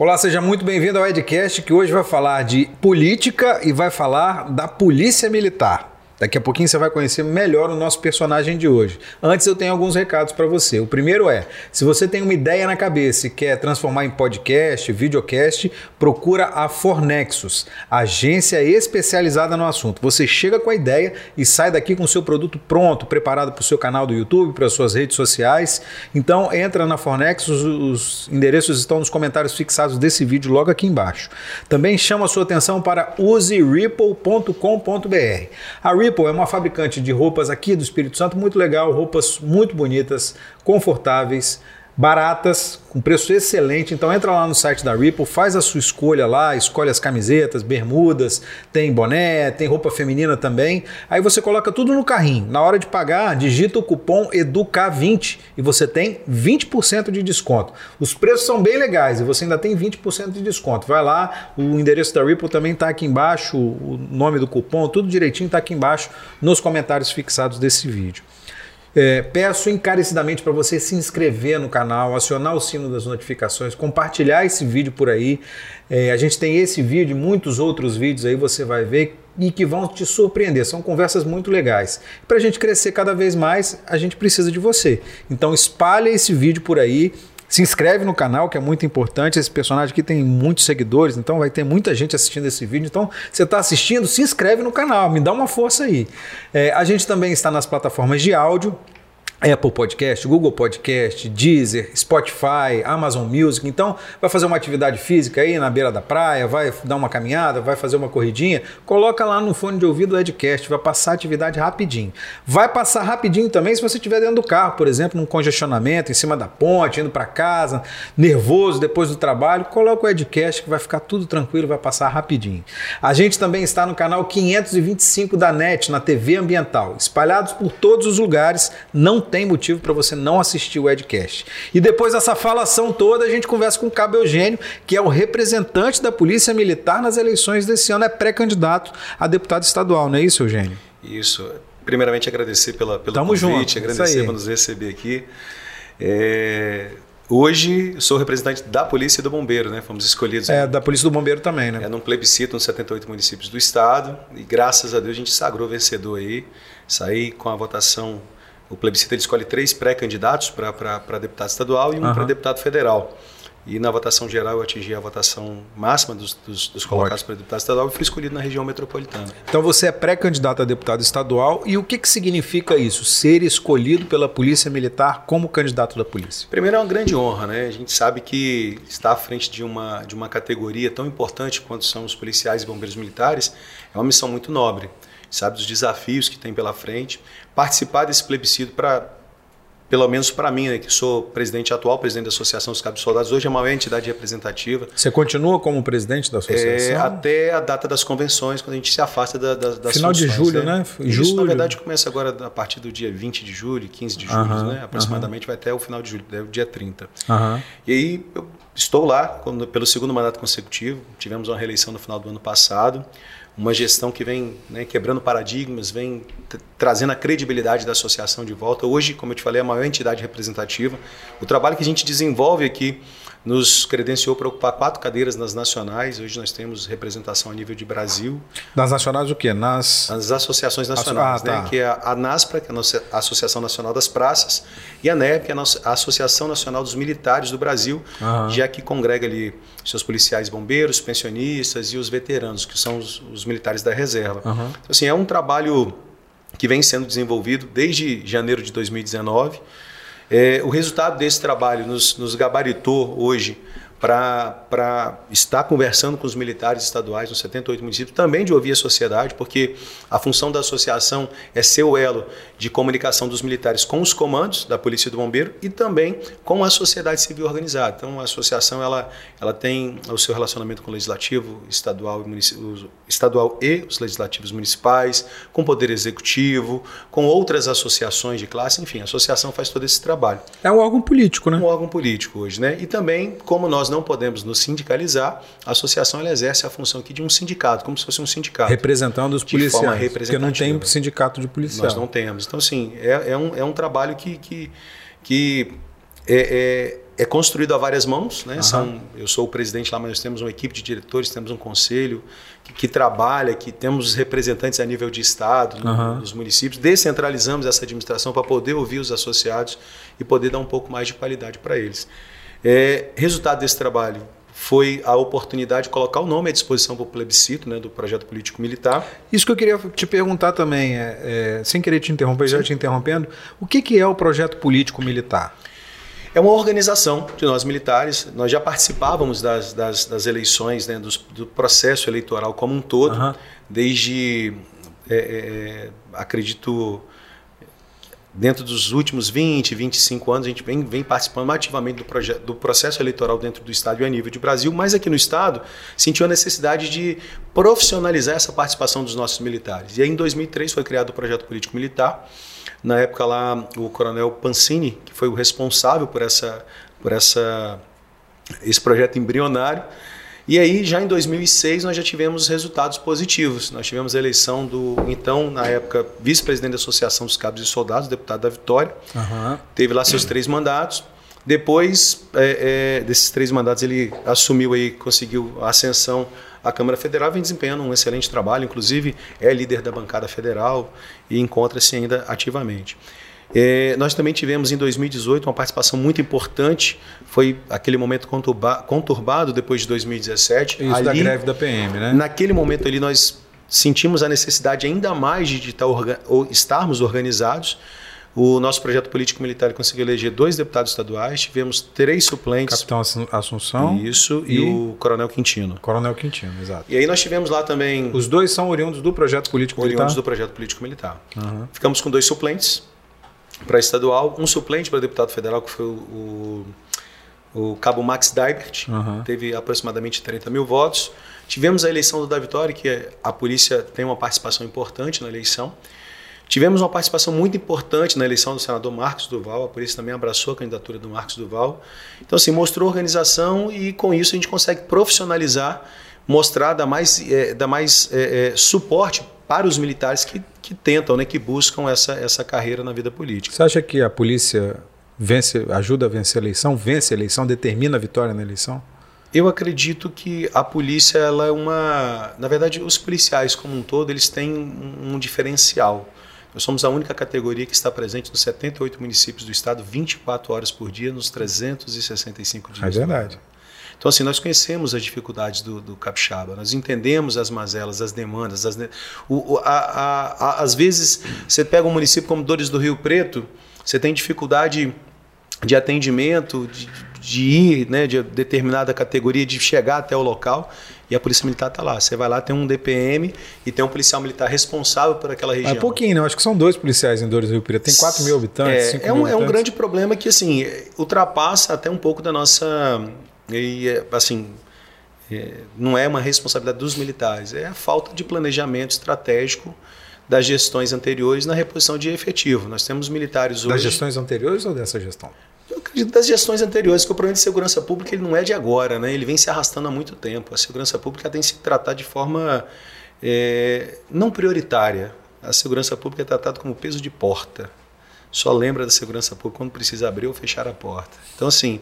Olá, seja muito bem-vindo ao Edcast, que hoje vai falar de política e vai falar da Polícia Militar. Daqui a pouquinho você vai conhecer melhor o nosso personagem de hoje. Antes eu tenho alguns recados para você. O primeiro é, se você tem uma ideia na cabeça e quer transformar em podcast, videocast, procura a Fornexus, agência especializada no assunto. Você chega com a ideia e sai daqui com o seu produto pronto, preparado para o seu canal do YouTube, para as suas redes sociais. Então entra na Fornexus, os endereços estão nos comentários fixados desse vídeo logo aqui embaixo. Também chama a sua atenção para useripple.com.br. A Ripple é uma fabricante de roupas aqui do Espírito Santo muito legal, roupas muito bonitas, confortáveis, baratas, com preço excelente. Então entra lá no site da Ripple, faz a sua escolha lá, escolhe as camisetas, bermudas, tem boné, tem roupa feminina também. Aí você coloca tudo no carrinho. Na hora de pagar, digita o cupom EDUCA20 e você tem 20% de desconto. Os preços são bem legais e você ainda tem 20% de desconto. Vai lá, o endereço da Ripple também está aqui embaixo, o nome do cupom, tudo direitinho está aqui embaixo nos comentários fixados desse vídeo. É, peço encarecidamente para você se inscrever no canal, acionar o sino das notificações, compartilhar esse vídeo por aí. É, a gente tem esse vídeo e muitos outros vídeos aí você vai ver e que vão te surpreender. São conversas muito legais. Para a gente crescer cada vez mais, a gente precisa de você. Então espalhe esse vídeo por aí. Se inscreve no canal, que é muito importante. Esse personagem aqui tem muitos seguidores, então vai ter muita gente assistindo esse vídeo. Então, você está assistindo, se inscreve no canal, me dá uma força aí. É, a gente também está nas plataformas de áudio. Apple Podcast, Google Podcast, Deezer, Spotify, Amazon Music. Então, vai fazer uma atividade física aí na beira da praia, vai dar uma caminhada, vai fazer uma corridinha, coloca lá no fone de ouvido o Edcast, vai passar a atividade rapidinho. Vai passar rapidinho também se você estiver dentro do carro, por exemplo, num congestionamento, em cima da ponte, indo para casa, nervoso depois do trabalho, coloca o Edcast que vai ficar tudo tranquilo, vai passar rapidinho. A gente também está no canal 525 da NET, na TV Ambiental, espalhados por todos os lugares, não tem motivo para você não assistir o Edcast. E depois dessa falação toda, a gente conversa com o Cabo Eugênio, que é o representante da Polícia Militar nas eleições desse ano, é pré-candidato a deputado estadual, não é isso, Eugênio? Isso. Primeiramente, agradecer pela, pelo Tamo convite, junto. agradecer por nos receber aqui. É... Hoje sou representante da Polícia e do Bombeiro, né? Fomos escolhidos. É, da Polícia e do Bombeiro também, né? É num plebiscito nos 78 municípios do estado e graças a Deus a gente sagrou vencedor aí. Saí com a votação o plebiscito ele escolhe três pré-candidatos para deputado estadual e um uhum. para deputado federal. E na votação geral eu atingi a votação máxima dos, dos, dos colocados para deputado estadual e fui escolhido na região metropolitana. Então você é pré-candidato a deputado estadual e o que, que significa isso? Ser escolhido pela Polícia Militar como candidato da polícia? Primeiro é uma grande honra, né? A gente sabe que estar à frente de uma, de uma categoria tão importante quanto são os policiais e bombeiros militares é uma missão muito nobre sabe dos desafios que tem pela frente. Participar desse plebiscito para pelo menos para mim, né, que sou presidente atual, presidente da Associação dos Cabos Soldados, hoje é a maior entidade representativa. Você continua como presidente da associação? É, até a data das convenções, quando a gente se afasta da, da, das Final de julho, né? né? Isso, julho. na verdade, começa agora a partir do dia 20 de julho, 15 de julho, uh -huh, né? aproximadamente, uh -huh. vai até o final de julho, o dia 30. Uh -huh. E aí, eu estou lá quando, pelo segundo mandato consecutivo, tivemos uma reeleição no final do ano passado, uma gestão que vem né, quebrando paradigmas, vem trazendo a credibilidade da associação de volta. Hoje, como eu te falei, é a maior entidade representativa. O trabalho que a gente desenvolve aqui nos credenciou para ocupar quatro cadeiras nas nacionais. Hoje nós temos representação a nível de Brasil. Nas nacionais o quê? Nas, Nas associações nacionais, ah, tá. né? que é a NASPRA, que é a Associação Nacional das Praças, e a NEP, que é a Associação Nacional dos Militares do Brasil, uhum. já que congrega ali seus policiais bombeiros, pensionistas e os veteranos, que são os, os militares da reserva. Uhum. Então, assim, é um trabalho que vem sendo desenvolvido desde janeiro de 2019. É, o resultado desse trabalho nos, nos gabaritou hoje para estar conversando com os militares estaduais nos 78 municípios, também de ouvir a sociedade, porque a função da associação é ser o elo de comunicação dos militares com os comandos da Polícia e do Bombeiro e também com a sociedade civil organizada. Então, a associação ela, ela tem o seu relacionamento com o legislativo estadual e, estadual e os legislativos municipais, com o Poder Executivo, com outras associações de classe, enfim, a associação faz todo esse trabalho. É um órgão político, né? Um órgão político hoje, né? E também, como nós nós não podemos nos sindicalizar, a associação ela exerce a função aqui de um sindicato, como se fosse um sindicato. Representando os policiais. Porque não tem sindicato de policial. Nós não temos. Então, assim, é, é, um, é um trabalho que, que, que é, é é construído a várias mãos, né? Uhum. São, eu sou o presidente lá, mas nós temos uma equipe de diretores, temos um conselho que, que trabalha, que temos representantes a nível de estado, uhum. nos municípios, descentralizamos essa administração para poder ouvir os associados e poder dar um pouco mais de qualidade para eles. É, resultado desse trabalho foi a oportunidade de colocar o nome à disposição para o plebiscito né, do projeto político militar. Isso que eu queria te perguntar também, é, é, sem querer te interromper, Sim. já te interrompendo, o que, que é o projeto político militar? É uma organização de nós militares. Nós já participávamos das, das, das eleições, né, do, do, processo eleitoral como um todo, uhum. desde, é, é, acredito, dentro dos últimos 20, 25 anos, a gente vem, vem participando ativamente do, do processo eleitoral dentro do Estado e a nível de Brasil, mas aqui no Estado sentiu a necessidade de profissionalizar essa participação dos nossos militares. E aí, em 2003, foi criado o projeto político militar na época lá, o coronel Pancini, que foi o responsável por, essa, por essa, esse projeto embrionário. E aí, já em 2006, nós já tivemos resultados positivos. Nós tivemos a eleição do, então, na época, vice-presidente da Associação dos Cabos e Soldados, deputado da Vitória. Uhum. Teve lá seus três mandatos. Depois é, é, desses três mandatos, ele assumiu aí, conseguiu a ascensão a Câmara Federal vem desempenhando um excelente trabalho, inclusive é líder da bancada federal e encontra-se ainda ativamente. É, nós também tivemos em 2018 uma participação muito importante, foi aquele momento conturbado depois de 2017. Isso ali, da greve da PM, né? Naquele momento ali nós sentimos a necessidade ainda mais de, de estar, estarmos organizados o nosso projeto político militar conseguiu eleger dois deputados estaduais, tivemos três suplentes. Capitão Assunção. Isso, e, e o Coronel Quintino. Coronel Quintino, exato. E aí nós tivemos lá também. Os dois são oriundos do projeto político militar? Oriundos do projeto político militar. Uhum. Ficamos com dois suplentes para estadual, um suplente para deputado federal, que foi o, o, o Cabo Max Daibert, uhum. teve aproximadamente 30 mil votos. Tivemos a eleição do da Vitória, que a polícia tem uma participação importante na eleição. Tivemos uma participação muito importante na eleição do senador Marcos Duval, a polícia também abraçou a candidatura do Marcos Duval. Então, assim, mostrou organização e com isso a gente consegue profissionalizar, mostrar, dar mais, é, dar mais é, é, suporte para os militares que, que tentam, né, que buscam essa, essa carreira na vida política. Você acha que a polícia vence, ajuda a vencer a eleição, vence a eleição, determina a vitória na eleição? Eu acredito que a polícia ela é uma, na verdade, os policiais como um todo eles têm um diferencial. Nós somos a única categoria que está presente nos 78 municípios do estado 24 horas por dia, nos 365 dias. É verdade. Então, assim, nós conhecemos as dificuldades do, do capixaba, nós entendemos as mazelas, as demandas. As, o, o, a, a, a, às vezes, você pega um município como Dores do Rio Preto, você tem dificuldade de atendimento, de, de ir, né, de determinada categoria, de chegar até o local e a polícia militar está lá. Você vai lá, tem um DPM e tem um policial militar responsável por aquela região. É pouquinho, não. Acho que são dois policiais em Dores do Rio Preto. Tem 4 mil habitantes. É, é, um, é um grande problema que assim ultrapassa até um pouco da nossa. E, assim, é, não é uma responsabilidade dos militares, é a falta de planejamento estratégico das gestões anteriores na reposição de efetivo. Nós temos militares hoje. Das gestões anteriores ou dessa gestão? Eu acredito das gestões anteriores, que o problema de segurança pública ele não é de agora, né? ele vem se arrastando há muito tempo. A segurança pública tem que se tratar de forma é, não prioritária. A segurança pública é tratada como peso de porta. Só lembra da segurança pública quando precisa abrir ou fechar a porta. Então, assim,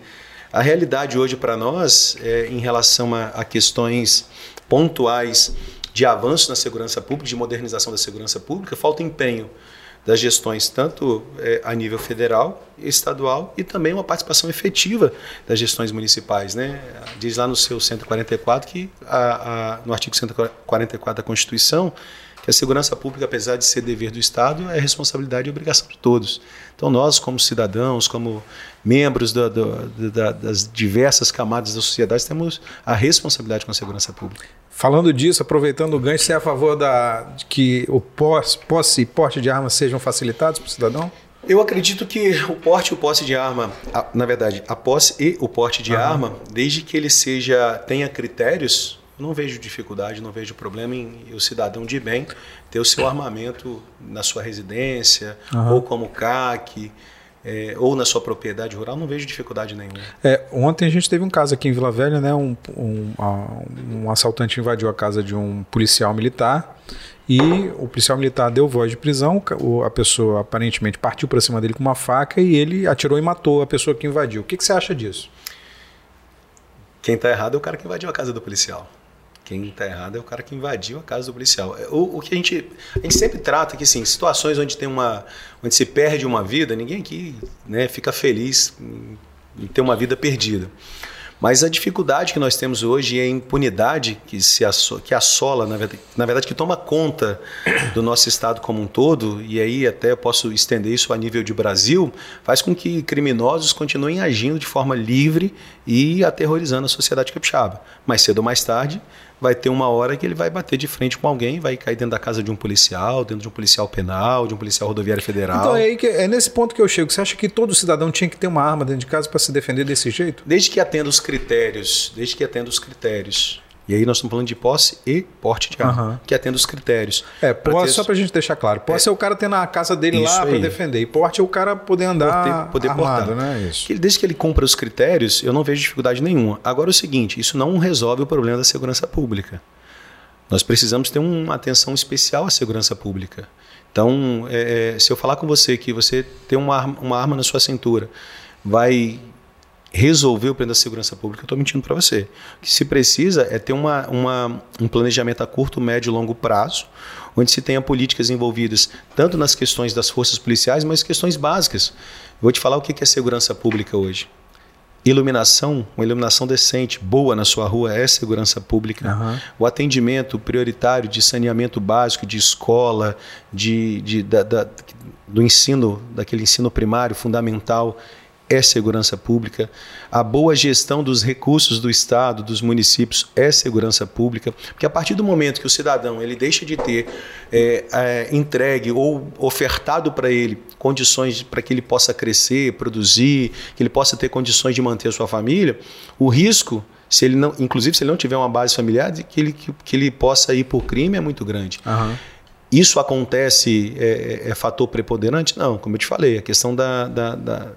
a realidade hoje para nós, é, em relação a, a questões pontuais de avanço na segurança pública, de modernização da segurança pública, falta empenho das gestões, tanto é, a nível federal, estadual e também uma participação efetiva das gestões municipais. Né? Diz lá no seu 144 que, a, a, no artigo 144 da Constituição, que a segurança pública, apesar de ser dever do Estado, é responsabilidade e obrigação de todos. Então, nós, como cidadãos, como membros da, da, das diversas camadas da sociedade, temos a responsabilidade com a segurança pública. Falando disso, aproveitando o gancho, você é a favor da, de que o posse, e porte de armas sejam facilitados para o cidadão? Eu acredito que o porte e o posse de arma, a, na verdade, a posse e o porte de arma, desde que ele seja tenha critérios, não vejo dificuldade, não vejo problema em o cidadão de bem ter o seu armamento na sua residência ou como CAC é, ou na sua propriedade rural, não vejo dificuldade nenhuma. É, ontem a gente teve um caso aqui em Vila Velha, né? Um, um, um assaltante invadiu a casa de um policial militar e o policial militar deu voz de prisão. A pessoa aparentemente partiu para cima dele com uma faca e ele atirou e matou a pessoa que invadiu. O que, que você acha disso? Quem está errado é o cara que invadiu a casa do policial. Quem está errado é o cara que invadiu a casa do policial. O, o que a gente, a gente sempre trata que, assim, situações onde tem uma, onde se perde uma vida, ninguém aqui, né, fica feliz em, em ter uma vida perdida. Mas a dificuldade que nós temos hoje e a impunidade que, se assola, que assola, na verdade, na verdade, que toma conta do nosso Estado como um todo, e aí até eu posso estender isso a nível de Brasil, faz com que criminosos continuem agindo de forma livre e aterrorizando a sociedade capixaba. Mais cedo ou mais tarde, vai ter uma hora que ele vai bater de frente com alguém, vai cair dentro da casa de um policial, dentro de um policial penal, de um policial rodoviário federal. Então é, aí que, é nesse ponto que eu chego. Você acha que todo cidadão tinha que ter uma arma dentro de casa para se defender desse jeito? Desde que atenda os critérios, desde que atenda os critérios e aí nós estamos falando de posse e porte de arma, uhum. que atende os critérios. É, posse, ter... só para a gente deixar claro, posse é, é o cara ter na casa dele lá para defender, e porte é o cara poder andar poder, poder armado, portar. né? Isso. Desde que ele cumpra os critérios, eu não vejo dificuldade nenhuma. Agora é o seguinte, isso não resolve o problema da segurança pública. Nós precisamos ter uma atenção especial à segurança pública. Então, é, é se eu falar com você que você tem uma arma, uma arma na sua cintura, vai resolver o problema da segurança pública, eu estou mentindo para você. O que se precisa é ter uma, uma, um planejamento a curto, médio e longo prazo, onde se tenha políticas envolvidas tanto nas questões das forças policiais, mas questões básicas. Vou te falar o que é segurança pública hoje. Iluminação, uma iluminação decente, boa na sua rua é segurança pública. Uhum. O atendimento prioritário de saneamento básico, de escola, de, de da, da, do ensino, daquele ensino primário fundamental, é segurança pública, a boa gestão dos recursos do Estado, dos municípios é segurança pública, porque a partir do momento que o cidadão ele deixa de ter é, é, entregue ou ofertado para ele condições para que ele possa crescer, produzir, que ele possa ter condições de manter a sua família, o risco se ele não, inclusive se ele não tiver uma base familiar, que ele, que, que ele possa ir por crime é muito grande. Uhum. Isso acontece, é, é, é, fator preponderante? Não, como eu te falei, a questão da, da, da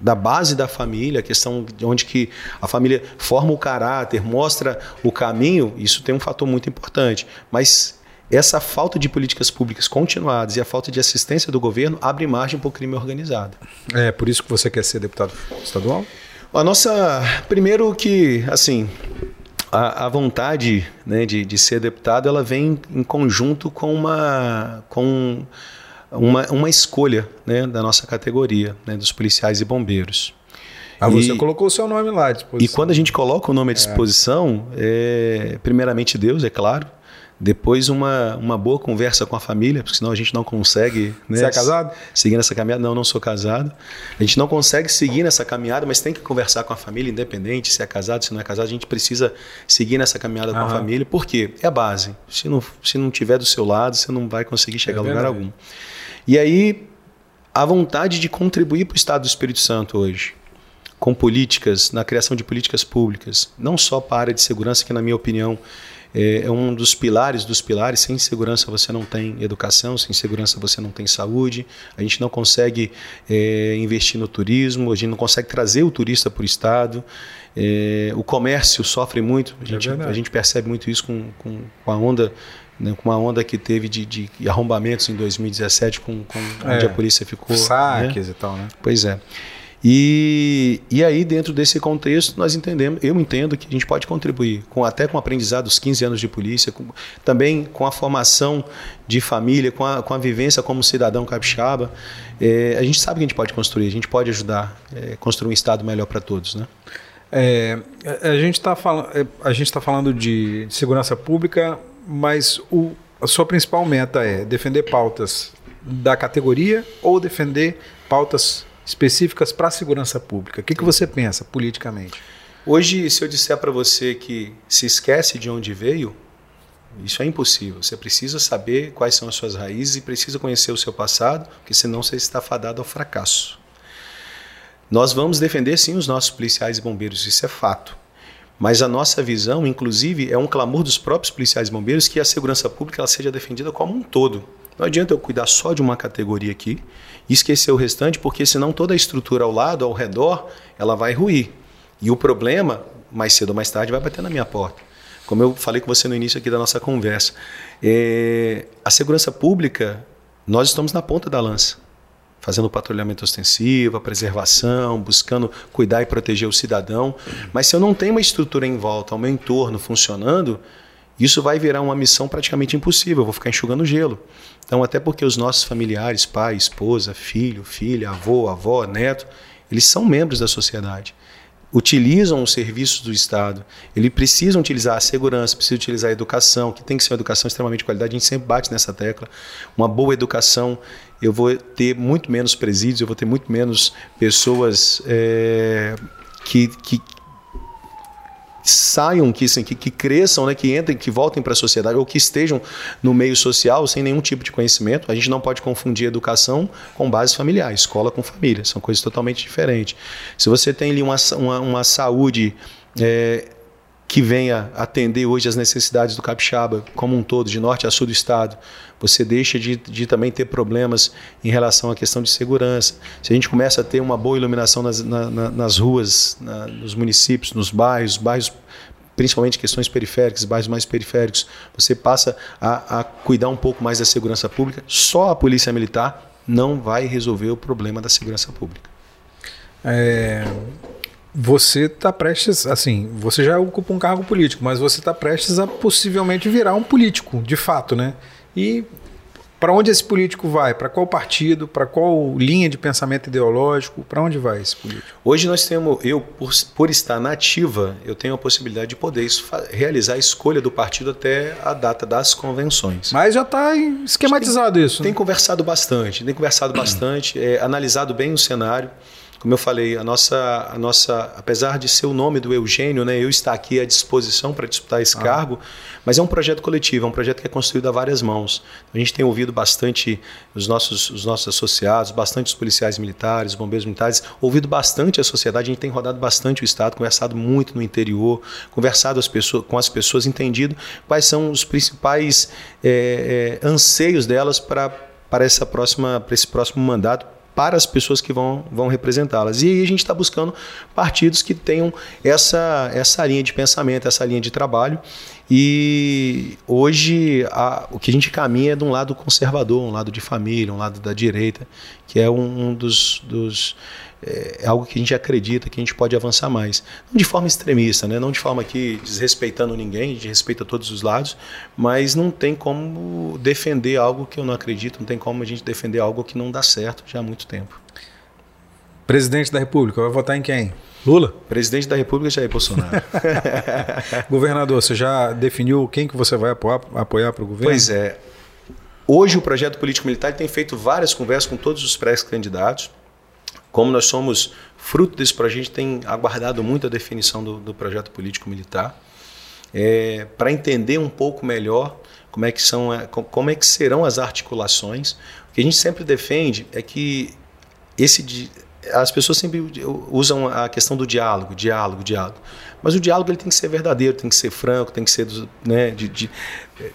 da base da família, a questão de onde que a família forma o caráter, mostra o caminho, isso tem um fator muito importante. Mas essa falta de políticas públicas continuadas e a falta de assistência do governo abre margem para o crime organizado. É por isso que você quer ser deputado estadual? A nossa, primeiro que, assim, a, a vontade né, de, de ser deputado, ela vem em conjunto com uma, com uma, uma escolha né, da nossa categoria, né, dos policiais e bombeiros. Ah, você e, colocou o seu nome lá à disposição. E quando a gente coloca o nome à é. disposição, é. É, primeiramente Deus, é claro, depois uma, uma boa conversa com a família, porque senão a gente não consegue. Né, Você é casado? Seguir nessa caminhada. Não, não sou casado. A gente não consegue seguir nessa caminhada, mas tem que conversar com a família, independente se é casado, se não é casado. A gente precisa seguir nessa caminhada Aham. com a família, porque é a base. Se não, se não tiver do seu lado, você não vai conseguir chegar é a lugar algum. E aí, a vontade de contribuir para o Estado do Espírito Santo hoje, com políticas, na criação de políticas públicas, não só para a área de segurança, que na minha opinião é, é um dos pilares dos pilares. Sem segurança você não tem educação, sem segurança você não tem saúde. A gente não consegue é, investir no turismo, a gente não consegue trazer o turista para o estado. É, o comércio sofre muito, a é gente, a gente percebe muito isso com, com, com a onda né, com uma onda que teve de, de arrombamentos em 2017, com, com é, onde a polícia ficou. Saques né? e tal, né? Pois é. E, e aí, dentro desse contexto, nós entendemos, eu entendo que a gente pode contribuir, com, até com o aprendizado dos 15 anos de polícia, com, também com a formação de família, com a, com a vivência como cidadão capixaba. É, a gente sabe que a gente pode construir, a gente pode ajudar a é, construir um Estado melhor para todos. Né? É, a gente está gente tá falando de segurança pública, mas o, a sua principal meta é defender pautas da categoria ou defender pautas específicas para a segurança pública. O que, que você pensa politicamente? Hoje, se eu disser para você que se esquece de onde veio, isso é impossível. Você precisa saber quais são as suas raízes e precisa conhecer o seu passado, porque senão você está fadado ao fracasso. Nós vamos defender sim os nossos policiais e bombeiros, isso é fato. Mas a nossa visão, inclusive, é um clamor dos próprios policiais bombeiros que a segurança pública ela seja defendida como um todo. Não adianta eu cuidar só de uma categoria aqui e esquecer o restante, porque senão toda a estrutura ao lado, ao redor, ela vai ruir. E o problema, mais cedo ou mais tarde, vai bater na minha porta. Como eu falei com você no início aqui da nossa conversa, é, a segurança pública, nós estamos na ponta da lança fazendo patrulhamento ostensivo, a preservação, buscando cuidar e proteger o cidadão. Mas se eu não tenho uma estrutura em volta, ao meu entorno funcionando, isso vai virar uma missão praticamente impossível, eu vou ficar enxugando gelo. Então, até porque os nossos familiares, pai, esposa, filho, filha, avô, avó, neto, eles são membros da sociedade utilizam os serviços do Estado, eles precisam utilizar a segurança, precisam utilizar a educação, que tem que ser uma educação extremamente de qualidade, a gente sempre bate nessa tecla. Uma boa educação, eu vou ter muito menos presídios, eu vou ter muito menos pessoas é, que, que saiam, que, assim, que, que cresçam, né, que entrem, que voltem para a sociedade ou que estejam no meio social sem nenhum tipo de conhecimento. A gente não pode confundir educação com base familiar, escola com família, são coisas totalmente diferentes. Se você tem ali uma, uma, uma saúde é, que venha atender hoje as necessidades do capixaba como um todo, de norte a sul do estado, você deixa de, de, também ter problemas em relação à questão de segurança. Se a gente começa a ter uma boa iluminação nas, na, na, nas ruas, na, nos municípios, nos bairros, bairros principalmente questões periféricas, bairros mais periféricos, você passa a, a cuidar um pouco mais da segurança pública. Só a polícia militar não vai resolver o problema da segurança pública. É, você está prestes, assim, você já ocupa um cargo político, mas você está prestes a possivelmente virar um político, de fato, né? E para onde esse político vai? Para qual partido? Para qual linha de pensamento ideológico? Para onde vai esse político? Hoje nós temos, eu por, por estar nativa, eu tenho a possibilidade de poder realizar a escolha do partido até a data das convenções. Mas já está esquematizado tem, isso. Tem né? conversado bastante, tem conversado bastante, é, analisado bem o cenário. Como eu falei, a nossa, a nossa, apesar de ser o nome do Eugênio, né, eu estar aqui à disposição para disputar esse ah. cargo, mas é um projeto coletivo, é um projeto que é construído a várias mãos. A gente tem ouvido bastante os nossos, os nossos associados, bastante os policiais militares, bombeiros militares, ouvido bastante a sociedade, a gente tem rodado bastante o Estado, conversado muito no interior, conversado as pessoas, com as pessoas, entendido quais são os principais é, é, anseios delas para, para, essa próxima, para esse próximo mandato para as pessoas que vão, vão representá-las. E aí a gente está buscando partidos que tenham essa, essa linha de pensamento, essa linha de trabalho. E hoje a, o que a gente caminha é de um lado conservador, um lado de família, um lado da direita, que é um, um dos, dos é, algo que a gente acredita que a gente pode avançar mais. Não de forma extremista, né? não de forma que desrespeitando ninguém, a gente respeita todos os lados, mas não tem como defender algo que eu não acredito, não tem como a gente defender algo que não dá certo já há muito tempo. Presidente da República, vai votar em quem? Lula? Presidente da República Jair Bolsonaro. Governador, você já definiu quem que você vai apoiar para o governo? Pois é. Hoje o projeto político militar tem feito várias conversas com todos os pré-candidatos. Como nós somos fruto desse projeto, a gente tem aguardado muito a definição do, do projeto político militar. É, para entender um pouco melhor como é que são é, como é que serão as articulações. O que a gente sempre defende é que esse as pessoas sempre usam a questão do diálogo, diálogo, diálogo. Mas o diálogo ele tem que ser verdadeiro, tem que ser franco, tem que ser né, de, de,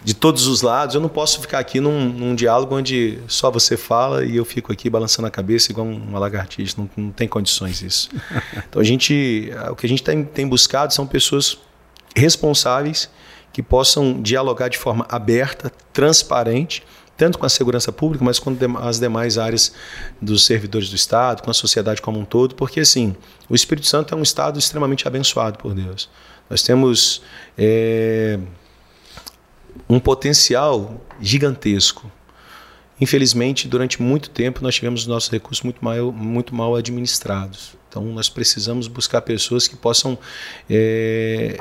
de, todos os lados. Eu não posso ficar aqui num, num, diálogo onde só você fala e eu fico aqui balançando a cabeça igual uma lagartixa. Não, não tem condições isso. Então a gente, o que a gente tem, tem buscado são pessoas responsáveis que possam dialogar de forma aberta, transparente tanto com a segurança pública, mas com as demais áreas dos servidores do Estado, com a sociedade como um todo, porque assim, o Espírito Santo é um Estado extremamente abençoado por Deus. Nós temos é, um potencial gigantesco. Infelizmente, durante muito tempo, nós tivemos os nossos recursos muito mal, muito mal administrados. Então, nós precisamos buscar pessoas que possam é,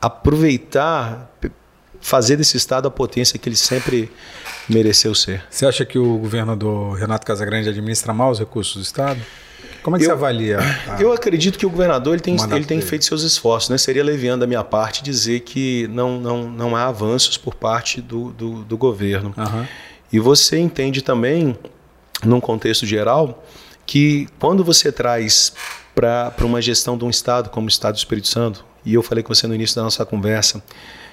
aproveitar fazer desse Estado a potência que ele sempre mereceu ser. Você acha que o governador Renato Casagrande administra mal os recursos do Estado? Como é que eu, você avalia? eu acredito que o governador ele tem, ele tem feito seus esforços. Né? Seria leviano da minha parte dizer que não, não, não há avanços por parte do, do, do governo. Uhum. E você entende também, num contexto geral, que quando você traz para uma gestão de um Estado como o Estado do Espírito Santo, e eu falei com você no início da nossa conversa,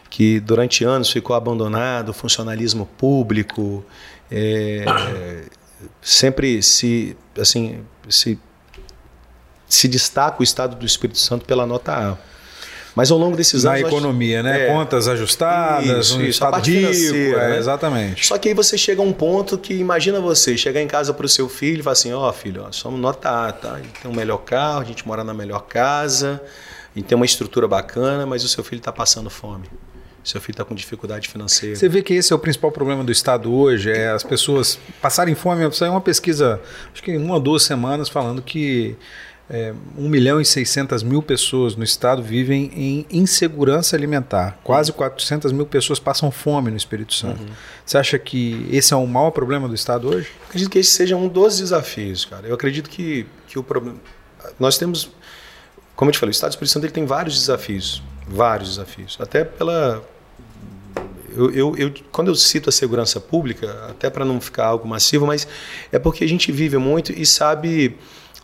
que durante anos ficou abandonado, o funcionalismo público, é, sempre se, assim, se, se destaca o Estado do Espírito Santo pela nota A. Mas ao longo desses anos. Na economia, né? É, Contas ajustadas, isso, um isso, estado rico, é, né? exatamente. Só que aí você chega a um ponto que imagina você chegar em casa para o seu filho e falar assim: ó, oh, filho, ó, somos nota A, tá? A gente tem um melhor carro, a gente mora na melhor casa, a gente tem uma estrutura bacana, mas o seu filho está passando fome seu filho está com dificuldade financeira. Você vê que esse é o principal problema do Estado hoje, é as pessoas passarem fome. Saiu uma pesquisa, acho que em uma ou duas semanas, falando que é, 1 milhão e 600 mil pessoas no estado vivem em insegurança alimentar. Quase 400 mil pessoas passam fome no Espírito Santo. Uhum. Você acha que esse é o maior problema do estado hoje? acredito que esse seja um dos desafios, cara. Eu acredito que, que o problema. Nós temos. Como eu te falei, o estado do Espírito Santo ele tem vários desafios. Vários desafios. Até pela. Eu, eu, eu, quando eu cito a segurança pública, até para não ficar algo massivo, mas é porque a gente vive muito e sabe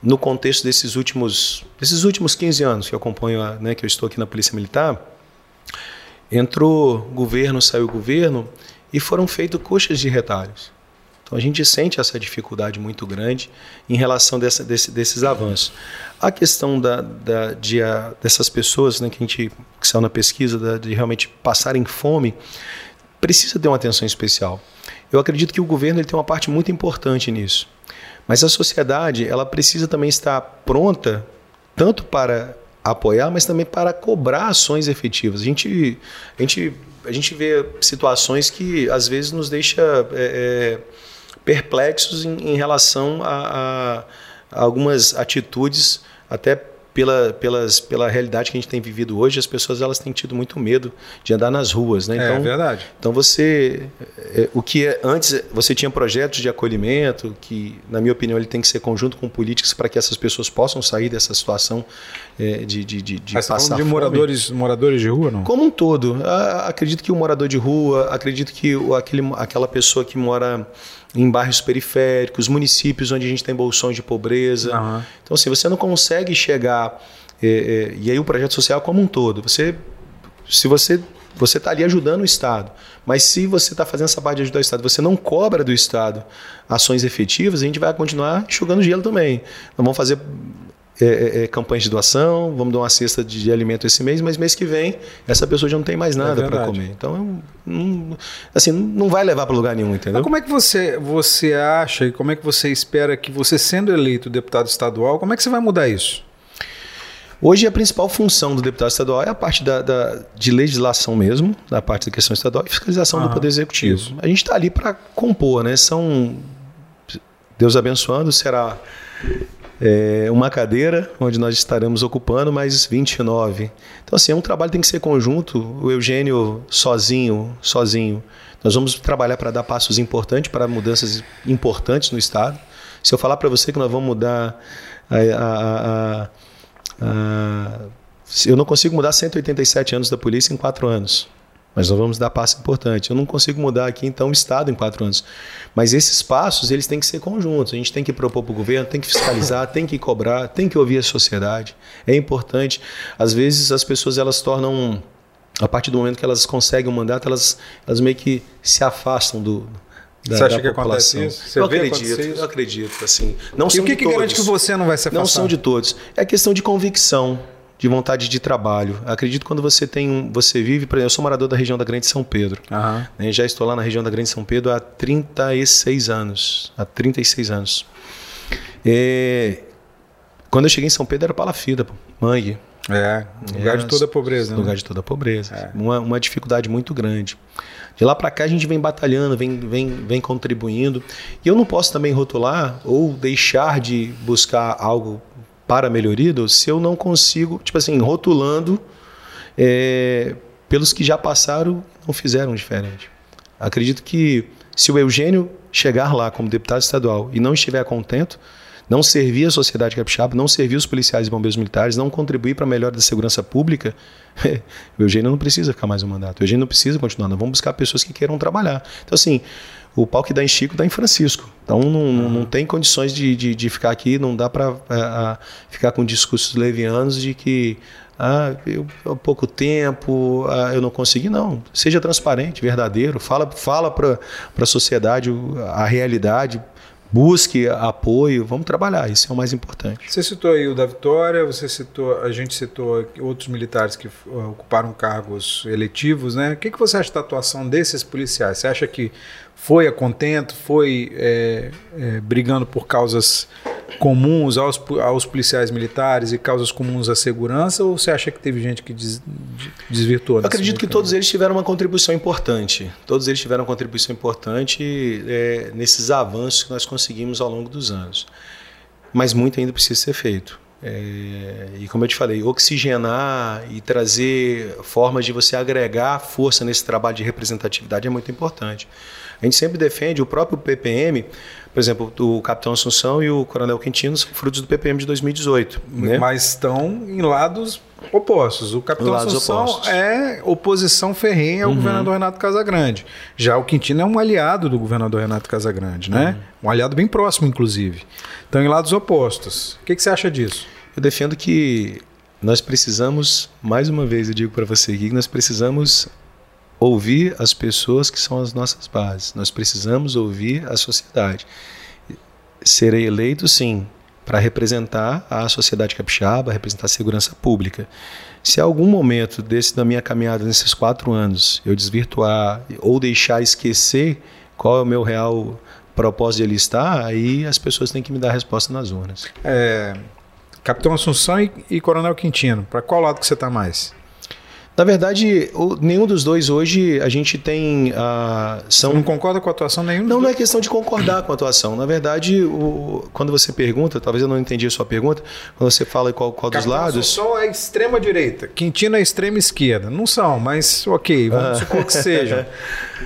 no contexto desses últimos, desses últimos 15 anos que eu acompanho, né, que eu estou aqui na Polícia Militar, entrou governo, saiu governo e foram feitos coxas de retalhos. Então a gente sente essa dificuldade muito grande em relação dessa, desse, desses avanços. A questão da, da, de, a, dessas pessoas né, que a gente que saiu na pesquisa, da, de realmente passarem fome, precisa ter uma atenção especial. Eu acredito que o governo ele tem uma parte muito importante nisso. Mas a sociedade ela precisa também estar pronta tanto para apoiar, mas também para cobrar ações efetivas. A gente, a gente, a gente vê situações que às vezes nos deixa é, é, perplexos em, em relação a, a, algumas atitudes até pela, pelas, pela realidade que a gente tem vivido hoje, as pessoas elas têm tido muito medo de andar nas ruas, né? É então, é verdade. Então você, é, o que é, antes você tinha projetos de acolhimento que, na minha opinião, ele tem que ser conjunto com políticos para que essas pessoas possam sair dessa situação é, de, de, de, de Mas tá passar de moradores, moradores de rua, não? Como um todo, acredito que o morador de rua, acredito que aquele, aquela pessoa que mora em bairros periféricos, municípios onde a gente tem bolsões de pobreza. Uhum. Então, assim, você não consegue chegar. É, é, e aí o projeto social como um todo. Você, se você você está ali ajudando o Estado, mas se você está fazendo essa parte de ajudar o Estado, você não cobra do Estado ações efetivas, a gente vai continuar enxugando gelo também. Nós vamos fazer é, é, é, campanhas de doação, vamos dar uma cesta de, de, alimento esse mês, mas mês que vem essa pessoa já não tem mais nada é para comer. Então, não, assim, não vai levar para lugar nenhum, entendeu? Mas como é que você, você acha e como é que você espera que você, sendo eleito deputado estadual, como é que você vai mudar isso? Hoje a principal função do deputado estadual é a parte da, da de legislação mesmo, da parte da questão estadual e fiscalização do Poder Executivo. Isso. A gente está ali para compor, né? São, Deus abençoando, será é, uma cadeira onde nós estaremos ocupando mais 29. Então, assim, é um trabalho que tem que ser conjunto. O Eugênio sozinho, sozinho. Nós vamos trabalhar para dar passos importantes, para mudanças importantes no Estado. Se eu falar para você que nós vamos mudar a, a, a, a, eu não consigo mudar 187 anos da polícia em quatro anos. Mas nós vamos dar passo importante. Eu não consigo mudar aqui, então, o Estado em quatro anos. Mas esses passos, eles têm que ser conjuntos. A gente tem que propor para o governo, tem que fiscalizar, tem que cobrar, tem que ouvir a sociedade. É importante. Às vezes, as pessoas, elas tornam... A partir do momento que elas conseguem um mandato, elas, elas meio que se afastam do, da, você acha que população. acontece isso? Você eu acredito, eu acredito, assim. Não e são o que, que garante que você não vai se afastar? Não são de todos. É questão de convicção de vontade de trabalho. Acredito quando você tem um, você vive, por exemplo, eu sou morador da região da Grande São Pedro. Uhum. Né, já estou lá na região da Grande São Pedro há 36 anos. Há 36 anos. É, quando eu cheguei em São Pedro era palafida, mangue. É, lugar é, de toda a pobreza. Lugar né? de toda a pobreza. É. Uma, uma dificuldade muito grande. De lá para cá a gente vem batalhando, vem, vem, vem contribuindo. E eu não posso também rotular ou deixar de buscar algo para a melhoria se eu não consigo, tipo assim, rotulando é, pelos que já passaram não fizeram diferente. Acredito que se o Eugênio chegar lá como deputado estadual e não estiver contento, não servir a sociedade capixaba, não servir os policiais e bombeiros militares, não contribuir para a melhora da segurança pública, o Eugênio não precisa ficar mais um mandato. O Eugênio não precisa continuar. Nós vamos buscar pessoas que queiram trabalhar. Então, assim, o pau que dá em Chico dá em Francisco. Então não, não tem condições de, de, de, ficar aqui, não dá para é, ficar com discursos levianos de que ah, eu, há pouco tempo, ah, eu não consegui. Não, seja transparente, verdadeiro, fala, fala para a sociedade a realidade, busque apoio, vamos trabalhar, isso é o mais importante. Você citou aí o da Vitória, você citou, a gente citou outros militares que ocuparam cargos eletivos, né? O que, que você acha da atuação desses policiais? Você acha que foi a contento, foi é, é, brigando por causas comuns aos, aos policiais militares e causas comuns à segurança, ou você acha que teve gente que des, desvirtuou? Eu acredito que todos eles tiveram uma contribuição importante. Todos eles tiveram uma contribuição importante é, nesses avanços que nós conseguimos ao longo dos anos. Mas muito ainda precisa ser feito. É, e como eu te falei, oxigenar e trazer formas de você agregar força nesse trabalho de representatividade é muito importante. A gente sempre defende o próprio PPM, por exemplo, o Capitão Assunção e o Coronel Quintino são frutos do PPM de 2018. Né? Mas estão em lados opostos. O Capitão lados Assunção opostos. é oposição ferrenha ao uhum. governador Renato Casagrande. Já o Quintino é um aliado do governador Renato Casagrande, né? Uhum. Um aliado bem próximo, inclusive. Estão em lados opostos. O que, que você acha disso? Eu defendo que nós precisamos, mais uma vez eu digo para você aqui, que nós precisamos ouvir as pessoas que são as nossas bases. Nós precisamos ouvir a sociedade. Serei eleito, sim, para representar a sociedade capixaba, representar a segurança pública. Se algum momento desse da minha caminhada nesses quatro anos eu desvirtuar ou deixar esquecer qual é o meu real propósito de ele estar, aí as pessoas têm que me dar a resposta nas urnas. É, Capitão Assunção e, e Coronel Quintino, para qual lado que você está mais? Na verdade, o, nenhum dos dois hoje a gente tem. Uh, são... Você não concorda com a atuação nenhum? Não, não é questão de concordar com a atuação. Na verdade, o, quando você pergunta, talvez eu não entendi a sua pergunta, quando você fala qual, qual dos lados. Só é extrema direita, Quintino é extrema esquerda. Não são, mas ok, vamos ah. supor que seja.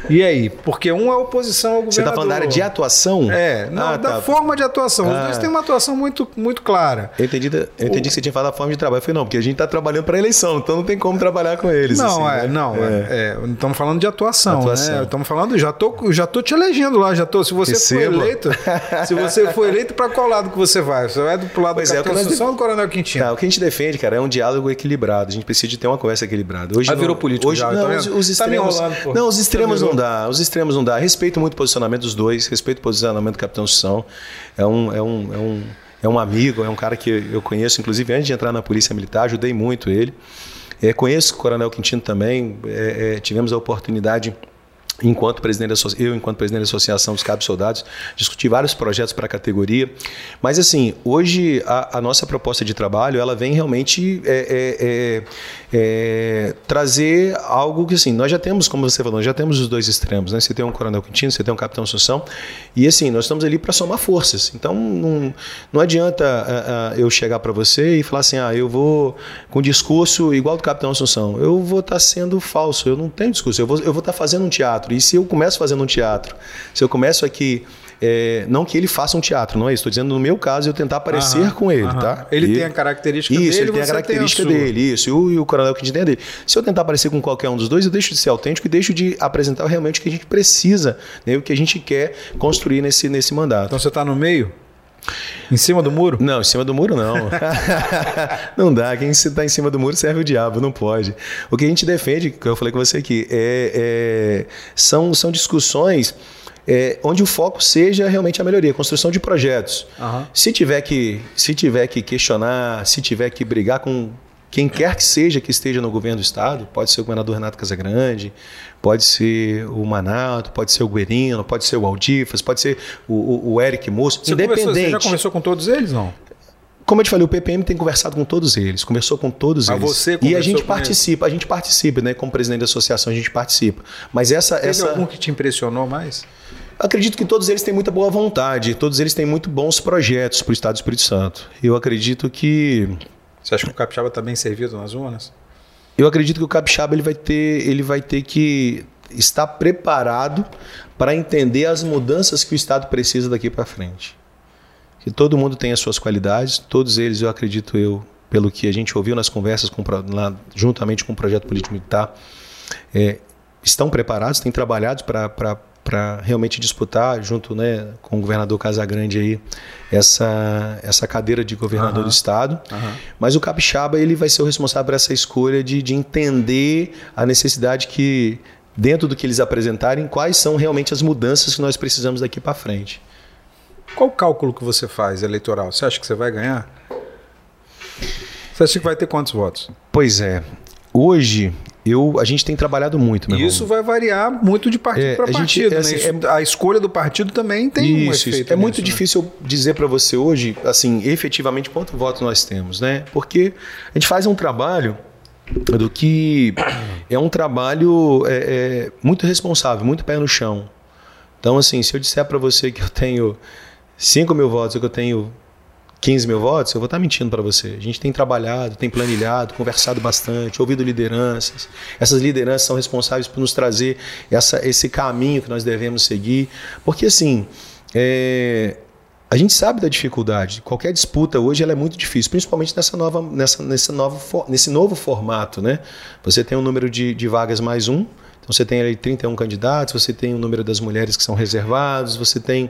E aí? Porque um é oposição ao governador. Você está falando da área de atuação? É, não, ah, da tá. forma de atuação. Os dois ah. têm uma atuação muito, muito clara. Eu entendi, eu entendi o... que você tinha falado da forma de trabalho. Eu falei, não, porque a gente está trabalhando para a eleição, então não tem como trabalhar com eles. Não, assim, é, né? não. É. É, estamos falando de atuação, atuação. né? Estamos falando, já tô, já tô te elegendo lá, já tô. Se você Recebo. for eleito, se você for eleito, para qual lado que você vai? Você vai do lado pois Capitão é, Assunção ou do Coronel Quintino? Tá, o que a gente defende, cara, é um diálogo equilibrado. A gente precisa de ter uma conversa equilibrada. Hoje ah, virou político hoje, já, não, tá os, os, tá extremos, tá não, os extremos não dá. Os extremos não dá. Respeito muito o posicionamento dos dois, respeito o posicionamento do Capitão Assunção. É um, é um, é um é um amigo, é um cara que eu conheço, inclusive antes de entrar na Polícia Militar, ajudei muito ele. É, conheço o Coronel Quintino também, é, é, tivemos a oportunidade enquanto presidente da, eu enquanto presidente da Associação dos Cabos Soldados discuti vários projetos para a categoria. Mas assim hoje a, a, nossa proposta de trabalho ela vem realmente é, é, é, trazer algo que assim nós já temos como você falou já temos os dois extremos né? Você tem um coronel Quintino você tem um capitão Assunção e assim nós estamos ali para somar forças. Então não, não adianta uh, uh, eu chegar para você e falar assim ah eu vou com discurso igual do capitão Assunção. Eu vou estar tá sendo falso eu não tenho discurso eu vou eu vou estar tá fazendo um teatro. E se eu começo fazendo um teatro, se eu começo aqui é, não que ele faça um teatro, não é isso. Estou dizendo no meu caso eu tentar parecer aham, com ele, aham. tá? Ele e, tem a característica isso, dele. Isso, ele tem a característica tem a dele, isso. E o, e o coronel que a gente tem é dele. Se eu tentar parecer com qualquer um dos dois, eu deixo de ser autêntico e deixo de apresentar realmente o que a gente precisa, né? o que a gente quer construir nesse, nesse mandato. Então você está no meio? Em cima do muro? Não, em cima do muro não. não dá. Quem está em cima do muro serve o diabo, não pode. O que a gente defende, que eu falei com você aqui, é, é são, são discussões é, onde o foco seja realmente a melhoria, a construção de projetos. Uhum. Se, tiver que, se tiver que questionar, se tiver que brigar com quem quer que seja que esteja no governo do estado, pode ser o governador Renato Casagrande, pode ser o Manato, pode ser o Guerino, pode ser o Aldifas, pode ser o, o, o Eric Moço, você independente. Conversou, você já conversou com todos eles, não? Como eu te falei, o PPM tem conversado com todos eles, conversou com todos Mas eles. Você e a gente participa, eles? a gente participa, né? Como presidente da associação, a gente participa. Mas essa. Teve essa... algum que te impressionou mais? Acredito que todos eles têm muita boa vontade, todos eles têm muito bons projetos para o Estado do Espírito Santo. Eu acredito que. Você acha que o Capixaba está bem servido nas urnas? Eu acredito que o Capixaba ele vai ter, ele vai ter que estar preparado para entender as mudanças que o Estado precisa daqui para frente. Que todo mundo tem as suas qualidades, todos eles, eu acredito eu, pelo que a gente ouviu nas conversas com, lá, juntamente com o projeto político militar, é, estão preparados, têm trabalhado para para realmente disputar, junto né, com o governador Casagrande, aí, essa, essa cadeira de governador uhum. do estado. Uhum. Mas o capixaba ele vai ser o responsável por essa escolha de, de entender a necessidade que, dentro do que eles apresentarem, quais são realmente as mudanças que nós precisamos daqui para frente. Qual o cálculo que você faz eleitoral? Você acha que você vai ganhar? Você acha que vai ter quantos votos? Pois é. Hoje, eu, a gente tem trabalhado muito. Isso vai variar muito de partido é, para partido. Gente, é, né? assim, é, a escolha do partido também tem isso, um efeito. É nisso, muito né? difícil dizer para você hoje, assim, efetivamente quanto voto nós temos, né? Porque a gente faz um trabalho do que é um trabalho é, é, muito responsável, muito pé no chão. Então, assim, se eu disser para você que eu tenho 5 mil votos que eu tenho 15 mil votos, eu vou estar mentindo para você. A gente tem trabalhado, tem planilhado, conversado bastante, ouvido lideranças. Essas lideranças são responsáveis por nos trazer essa, esse caminho que nós devemos seguir. Porque, assim, é, a gente sabe da dificuldade. Qualquer disputa hoje ela é muito difícil, principalmente nessa nova, nessa, nesse, novo, nesse novo formato. Né? Você tem um número de, de vagas mais um, você tem ali 31 candidatos, você tem o número das mulheres que são reservados, você tem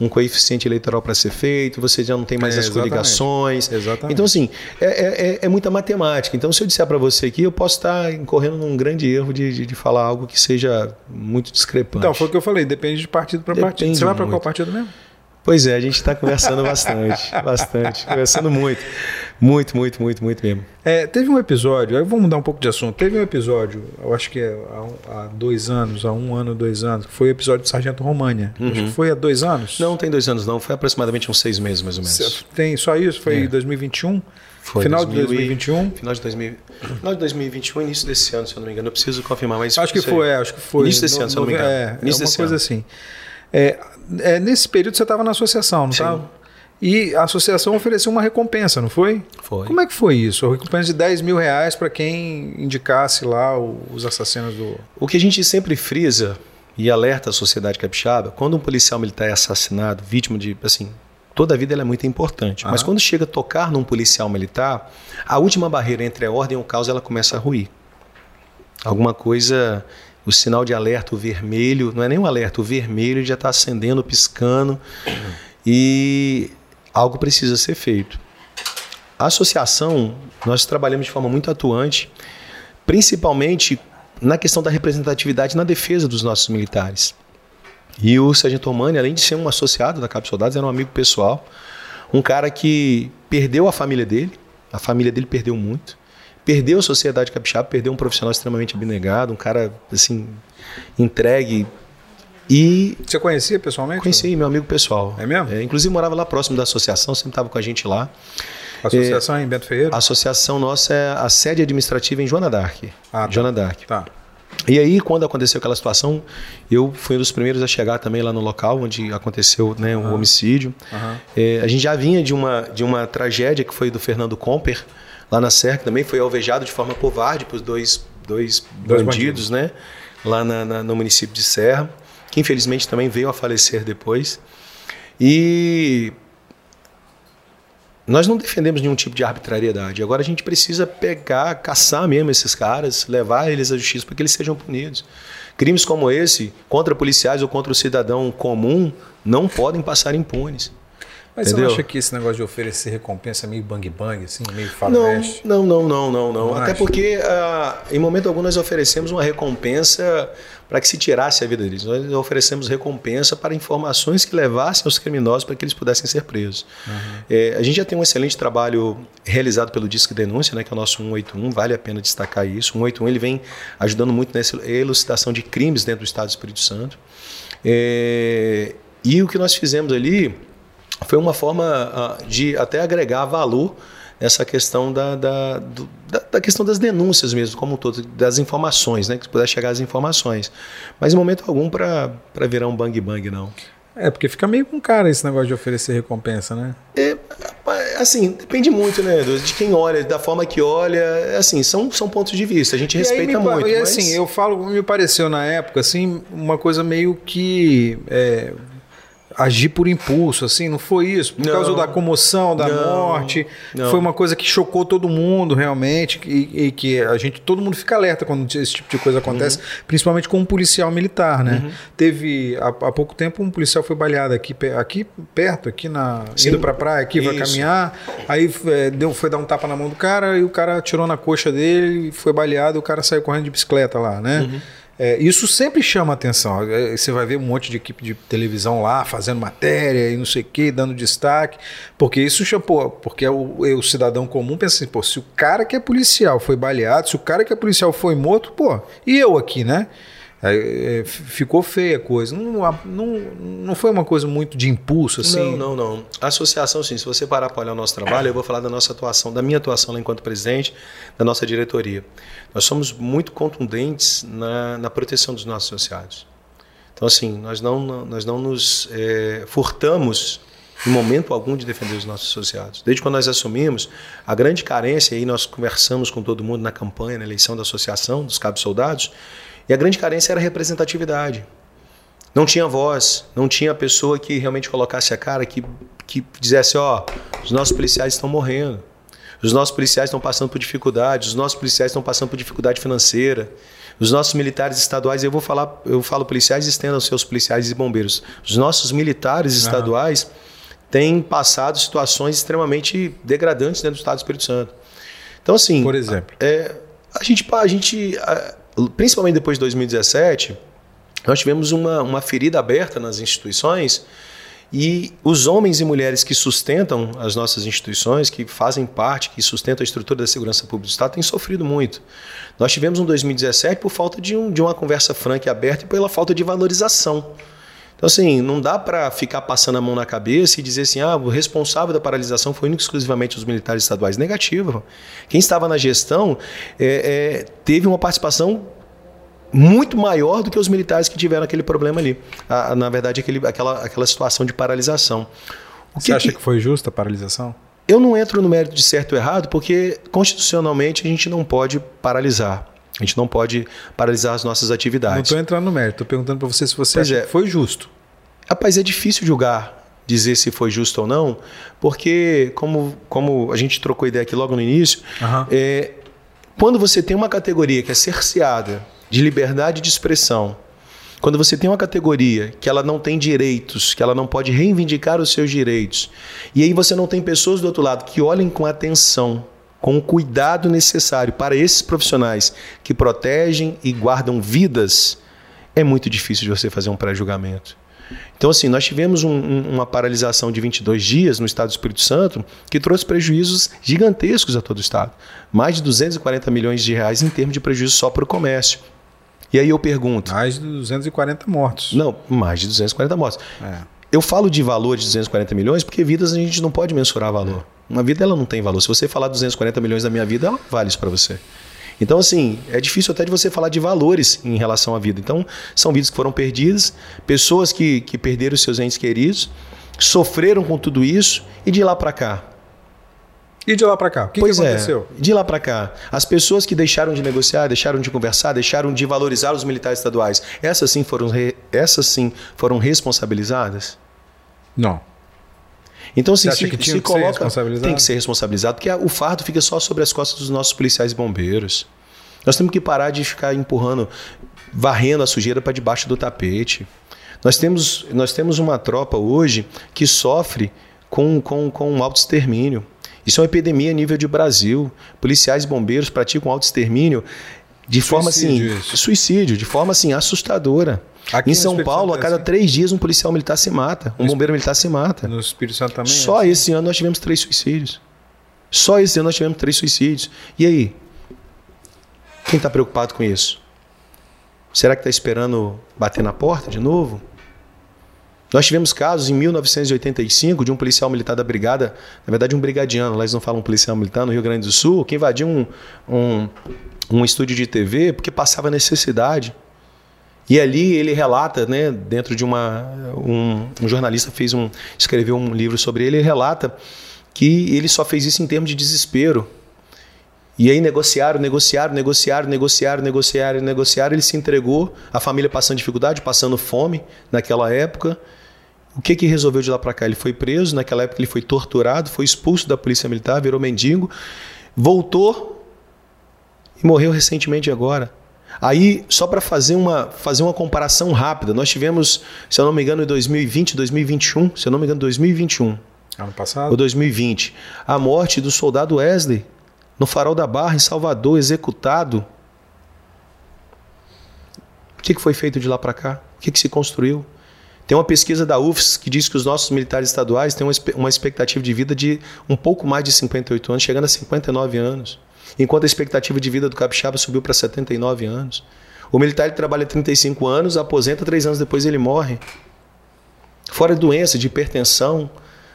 um coeficiente eleitoral para ser feito, você já não tem mais é, as exatamente. coligações. Exatamente. Então, assim, é, é, é, é muita matemática. Então, se eu disser para você aqui, eu posso estar incorrendo num grande erro de, de, de, falar algo que seja muito discrepante. Então, foi o que eu falei, depende de partido para partido. Você vai para qual partido mesmo? Pois é, a gente está conversando bastante, bastante, conversando muito, muito, muito, muito, muito mesmo. É, teve um episódio, aí vamos mudar um pouco de assunto. Teve um episódio, eu acho que é há, há dois anos, há um ano, dois anos, que foi o episódio do Sargento România. Uhum. Acho que foi há dois anos. Não, tem dois anos não, foi aproximadamente uns seis meses mais ou menos. Tem só isso? Foi em é. 2021? Foi final 2000 de 2021? Final de, 2000, final de 2021, início desse ano, se eu não me engano. Eu preciso confirmar, mas. Acho que foi, é, acho que foi. Início desse no, ano, se eu não me engano. É, início é uma coisa ano. assim. É, é, nesse período você estava na associação, não estava? E a associação ofereceu uma recompensa, não foi? Foi. Como é que foi isso? A recompensa de 10 mil reais para quem indicasse lá os assassinos do. O que a gente sempre frisa e alerta a sociedade capixaba, quando um policial militar é assassinado, vítima de. assim, toda a vida é muito importante. Mas quando chega a tocar num policial militar, a última barreira entre a ordem e o caos ela começa a ruir. Alguma coisa o sinal de alerta o vermelho, não é nem um alerta, o vermelho já está acendendo, piscando e algo precisa ser feito. A associação, nós trabalhamos de forma muito atuante, principalmente na questão da representatividade na defesa dos nossos militares. E o Sargento Romani, além de ser um associado da Cap Soldados, era um amigo pessoal, um cara que perdeu a família dele, a família dele perdeu muito, perdeu a sociedade capixaba, perdeu um profissional extremamente abnegado, um cara assim entregue e você conhecia pessoalmente? Conheci, meu amigo pessoal. É mesmo? É, inclusive morava lá próximo da associação, sempre estava com a gente lá. A associação é, em Bento Ferreira? A associação nossa é a sede administrativa em Joana Dark. Ah, tá. Joana Dark. Tá. E aí, quando aconteceu aquela situação, eu fui um dos primeiros a chegar também lá no local onde aconteceu né, o uhum. homicídio. Uhum. É, a gente já vinha de uma, de uma tragédia que foi do Fernando Comper, lá na Serra, que também foi alvejado de forma covarde por dois, dois, dois bandidos, bandidos, né? Lá na, na, no município de Serra, que infelizmente também veio a falecer depois. E nós não defendemos nenhum tipo de arbitrariedade. Agora a gente precisa pegar, caçar mesmo esses caras, levar eles à justiça para que eles sejam punidos. Crimes como esse, contra policiais ou contra o cidadão comum, não podem passar impunes. Mas Entendeu? você acha que esse negócio de oferecer recompensa é meio bang bang, assim, meio faroeste? Não, não, não, não, não. não. Até porque uh, em momento algum nós oferecemos uma recompensa para que se tirasse a vida deles. Nós oferecemos recompensa para informações que levassem os criminosos para que eles pudessem ser presos. Uhum. É, a gente já tem um excelente trabalho realizado pelo Disque Denúncia, né, que é o nosso 181, vale a pena destacar isso. O 181 ele vem ajudando muito nessa elucidação de crimes dentro do Estado do Espírito Santo. É, e o que nós fizemos ali foi uma forma uh, de até agregar valor nessa questão da, da, do, da, da, questão das denúncias mesmo, como um todo, das informações, né? Que puder chegar as informações. Mas em momento algum para virar um bang bang, não. É, porque fica meio com cara esse negócio de oferecer recompensa, né? É, assim, depende muito, né, de quem olha, da forma que olha, assim, são, são pontos de vista, a gente e respeita me, muito. E mas... assim, eu falo, me pareceu na época, assim, uma coisa meio que... É, agir por impulso, assim, não foi isso? Por não, causa da comoção, da não, morte. Não. Foi uma coisa que chocou todo mundo, realmente, e, e, que a gente, todo mundo fica alerta quando esse tipo de coisa acontece, uhum. principalmente com um policial militar, né? Uhum. Teve, há, há, pouco tempo, um policial foi baleado aqui, aqui perto, aqui na. Sim. indo pra praia, aqui, vai caminhar. Aí é, deu, foi dar um tapa na mão do cara e o cara atirou na coxa dele, foi baleado e o cara saiu correndo de bicicleta lá, né? Uhum. É, isso sempre chama atenção. É, você vai ver um monte de equipe de televisão lá fazendo matéria e não sei o que, dando destaque, porque isso chamou, porque é o, é o, cidadão comum pensa assim, pô, se o cara que é policial foi baleado, se o cara que é policial foi morto, pô, e eu aqui, né? É, ficou feia a coisa. Não, não, não foi uma coisa muito de impulso, assim? Não, não, não. A associação, sim. Se você parar para olhar o nosso trabalho, eu vou falar da nossa atuação, da minha atuação lá enquanto presidente, da nossa diretoria. Nós somos muito contundentes na, na proteção dos nossos associados. Então, assim, nós não, nós não nos é, furtamos em momento algum de defender os nossos associados. Desde quando nós assumimos, a grande carência, e aí nós conversamos com todo mundo na campanha, na eleição da associação, dos cabos soldados, e a grande carência era a representatividade. Não tinha voz, não tinha pessoa que realmente colocasse a cara, que, que dissesse: ó, oh, os nossos policiais estão morrendo, os nossos policiais estão passando por dificuldades, os nossos policiais estão passando por dificuldade financeira, os nossos militares estaduais, eu vou falar, eu falo policiais, estendam seus policiais e bombeiros. Os nossos militares estaduais uhum. têm passado situações extremamente degradantes dentro do Estado do Espírito Santo. Então, assim. Por exemplo. É, a gente, a gente principalmente depois de 2017, nós tivemos uma, uma ferida aberta nas instituições e os homens e mulheres que sustentam as nossas instituições, que fazem parte, que sustentam a estrutura da segurança pública do Estado, têm sofrido muito. Nós tivemos um 2017 por falta de, um, de uma conversa franca e aberta e pela falta de valorização. Então, assim, não dá para ficar passando a mão na cabeça e dizer assim, ah, o responsável da paralisação foi único exclusivamente os militares estaduais. Negativo. Quem estava na gestão é, é, teve uma participação muito maior do que os militares que tiveram aquele problema ali. A, na verdade, aquele, aquela, aquela situação de paralisação. O Você acha que... que foi justa a paralisação? Eu não entro no mérito de certo ou errado, porque constitucionalmente a gente não pode paralisar. A gente não pode paralisar as nossas atividades. Não estou entrando no mérito, estou perguntando para você se você é. foi justo. Rapaz, é difícil julgar, dizer se foi justo ou não, porque, como, como a gente trocou ideia aqui logo no início, uhum. é, quando você tem uma categoria que é cerceada de liberdade de expressão, quando você tem uma categoria que ela não tem direitos, que ela não pode reivindicar os seus direitos, e aí você não tem pessoas do outro lado que olhem com atenção com o cuidado necessário para esses profissionais que protegem e guardam vidas, é muito difícil de você fazer um pré-julgamento. Então, assim, nós tivemos um, um, uma paralisação de 22 dias no estado do Espírito Santo que trouxe prejuízos gigantescos a todo o estado. Mais de 240 milhões de reais em termos de prejuízo só para o comércio. E aí eu pergunto... Mais de 240 mortos. Não, mais de 240 mortos. É. Eu falo de valor de 240 milhões porque vidas a gente não pode mensurar valor. Uma vida ela não tem valor. Se você falar 240 milhões da minha vida, ela vale isso para você. Então, assim, é difícil até de você falar de valores em relação à vida. Então, são vidas que foram perdidas, pessoas que, que perderam seus entes queridos, sofreram com tudo isso e de lá para cá. E de lá para cá? O que, pois que é, aconteceu? É, de lá para cá. As pessoas que deixaram de negociar, deixaram de conversar, deixaram de valorizar os militares estaduais, essas sim foram, essas sim foram responsabilizadas? Não. Então, assim, se, que se coloca. Tem que ser responsabilizado, porque o fardo fica só sobre as costas dos nossos policiais e bombeiros. Nós temos que parar de ficar empurrando, varrendo a sujeira para debaixo do tapete. Nós temos, nós temos uma tropa hoje que sofre com, com, com um auto-extermínio. Isso é uma epidemia a nível de Brasil. Policiais e bombeiros praticam auto-extermínio de suicídio, forma assim. Isso. Suicídio, de forma assim assustadora. Aqui em São Paulo, a cada assim. três dias, um policial militar se mata, um bombeiro militar se mata. No Espírito Santo também? Só é assim. esse ano nós tivemos três suicídios. Só esse ano nós tivemos três suicídios. E aí? Quem está preocupado com isso? Será que está esperando bater na porta de novo? Nós tivemos casos em 1985 de um policial militar da brigada, na verdade um brigadiano, lá eles não falam policial militar, no Rio Grande do Sul, que invadiu um, um, um estúdio de TV porque passava necessidade. E ali ele relata, né, dentro de uma um, um, jornalista fez um escreveu um livro sobre ele, ele relata que ele só fez isso em termos de desespero. E aí negociaram, negociaram, negociaram, negociaram, negociaram, negociaram, ele se entregou, a família passando dificuldade, passando fome naquela época. O que que resolveu de lá para cá? Ele foi preso, naquela época ele foi torturado, foi expulso da polícia militar, virou mendigo, voltou e morreu recentemente agora. Aí, só para fazer uma, fazer uma comparação rápida, nós tivemos, se eu não me engano, em 2020, 2021, se eu não me engano, 2021. Ano passado? Ou 2020. A morte do soldado Wesley, no Farol da Barra, em Salvador, executado. O que, que foi feito de lá para cá? O que, que se construiu? Tem uma pesquisa da UFS que diz que os nossos militares estaduais têm uma expectativa de vida de um pouco mais de 58 anos, chegando a 59 anos enquanto a expectativa de vida do capixaba subiu para 79 anos. O militar ele trabalha 35 anos, aposenta, três anos depois ele morre. Fora doença de hipertensão,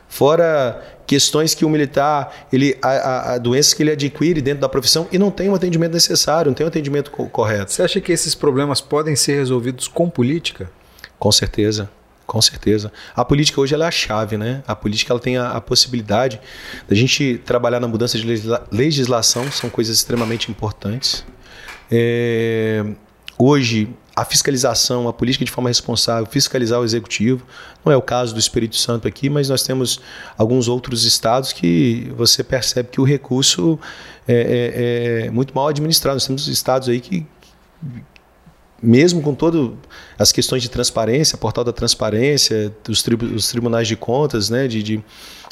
fora questões que o militar, ele, a, a, a doenças que ele adquire dentro da profissão e não tem um atendimento necessário, não tem um atendimento co correto. Você acha que esses problemas podem ser resolvidos com política? Com certeza. Com certeza. A política hoje ela é a chave, né? A política ela tem a, a possibilidade da gente trabalhar na mudança de legisla legislação, são coisas extremamente importantes. É, hoje, a fiscalização, a política de forma responsável, fiscalizar o executivo, não é o caso do Espírito Santo aqui, mas nós temos alguns outros estados que você percebe que o recurso é, é, é muito mal administrado. Nós temos estados aí que mesmo com todas as questões de transparência, portal da transparência, dos tri tribunais de contas, né, de, de,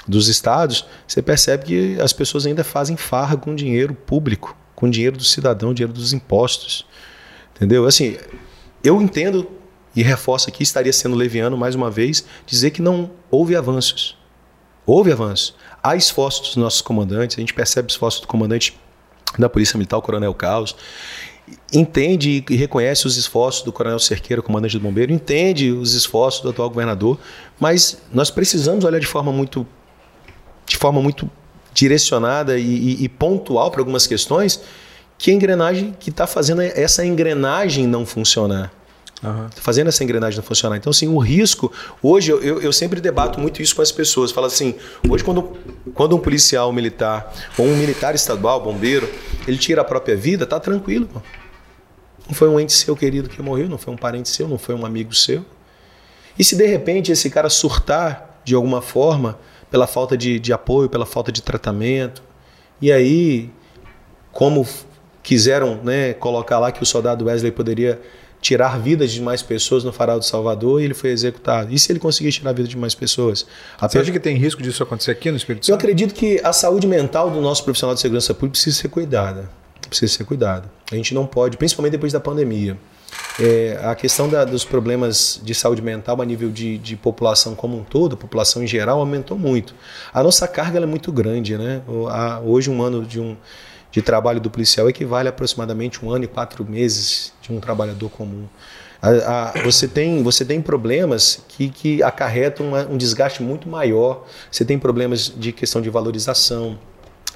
dos estados, você percebe que as pessoas ainda fazem farra com dinheiro público, com dinheiro do cidadão, dinheiro dos impostos. Entendeu? Assim, eu entendo e reforço aqui, estaria sendo leviano mais uma vez, dizer que não houve avanços. Houve avanços. Há esforços dos nossos comandantes, a gente percebe esforços do comandante da Polícia Militar, o Coronel Carlos entende e reconhece os esforços do Coronel Cerqueira, comandante do Bombeiro, entende os esforços do atual governador, mas nós precisamos olhar de forma muito, de forma muito direcionada e, e, e pontual para algumas questões que a engrenagem que está fazendo essa engrenagem não funcionar. Uhum. Fazendo essa engrenagem funcionar. Então, assim, o risco. Hoje, eu, eu sempre debato muito isso com as pessoas. Falo assim: hoje, quando, quando um policial militar, ou um militar estadual, bombeiro, ele tira a própria vida, tá tranquilo. Pô. Não foi um ente seu querido que morreu, não foi um parente seu, não foi um amigo seu. E se de repente esse cara surtar de alguma forma, pela falta de, de apoio, pela falta de tratamento, e aí, como quiseram né, colocar lá que o soldado Wesley poderia tirar vidas de mais pessoas no farol do Salvador e ele foi executado. E se ele conseguir tirar a vida de mais pessoas? Você acha que tem risco disso acontecer aqui no Espírito Santo? Eu acredito que a saúde mental do nosso profissional de segurança pública precisa ser cuidada. Precisa ser cuidada. A gente não pode, principalmente depois da pandemia. É, a questão da, dos problemas de saúde mental a nível de, de, população como um todo, a população em geral, aumentou muito. A nossa carga é muito grande. Né? Hoje, um ano de um de trabalho do policial equivale a aproximadamente um ano e quatro meses de um trabalhador comum. A, a, você, tem, você tem problemas que, que acarretam uma, um desgaste muito maior. Você tem problemas de questão de valorização,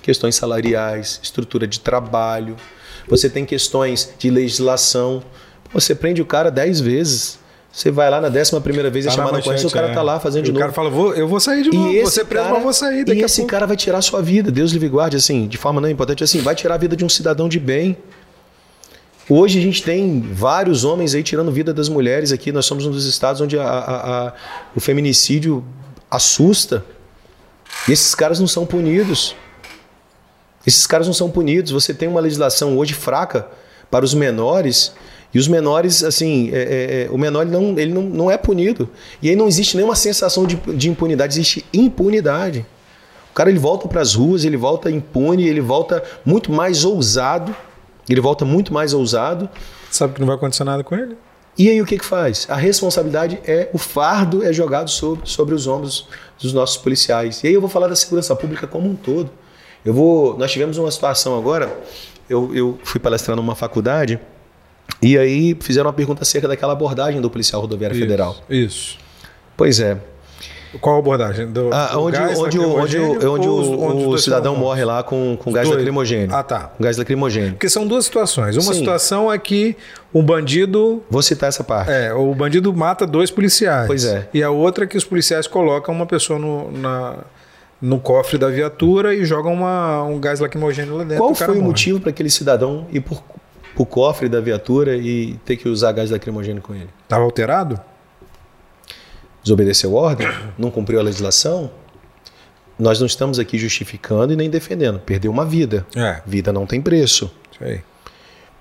questões salariais, estrutura de trabalho. Você tem questões de legislação. Você prende o cara dez vezes você vai lá na décima primeira vez tá e chamar na ocorrência, o cara é. tá lá fazendo de novo. O cara fala, vou, eu vou sair de novo, e você preso, mas vou sair daqui E esse pouco. cara vai tirar a sua vida, Deus lhe guarde, assim, de forma não importante, assim, vai tirar a vida de um cidadão de bem. Hoje a gente tem vários homens aí tirando vida das mulheres aqui, nós somos um dos estados onde a, a, a, o feminicídio assusta. E esses caras não são punidos. Esses caras não são punidos. Você tem uma legislação hoje fraca para os menores e os menores, assim, é, é, é, o menor ele não, ele não, não é punido. E aí não existe nenhuma sensação de, de impunidade, existe impunidade. O cara ele volta para as ruas, ele volta impune, ele volta muito mais ousado, ele volta muito mais ousado. Sabe que não vai acontecer nada com ele? E aí o que, que faz? A responsabilidade é, o fardo é jogado sobre, sobre os ombros dos nossos policiais. E aí eu vou falar da segurança pública como um todo. Eu vou, nós tivemos uma situação agora, eu, eu fui palestrar numa faculdade e aí fizeram uma pergunta acerca daquela abordagem do policial rodoviário isso, federal. Isso. Pois é. Qual abordagem? Do, ah, do onde, onde, onde, onde, o, onde o cidadão morre lá com, com gás dois. lacrimogêneo. Ah, tá. Com gás lacrimogêneo. Porque são duas situações. Uma Sim. situação é que o bandido. Vou citar essa parte. É, o bandido mata dois policiais. Pois é. E a outra é que os policiais colocam uma pessoa no, na, no cofre da viatura e jogam uma, um gás lacrimogêneo lá dentro. Qual foi o motivo para aquele cidadão ir por o cofre da viatura e ter que usar gás lacrimogêneo com ele. Estava alterado? desobedeceu ordem, não cumpriu a legislação, nós não estamos aqui justificando e nem defendendo. Perdeu uma vida. É. Vida não tem preço. Sei.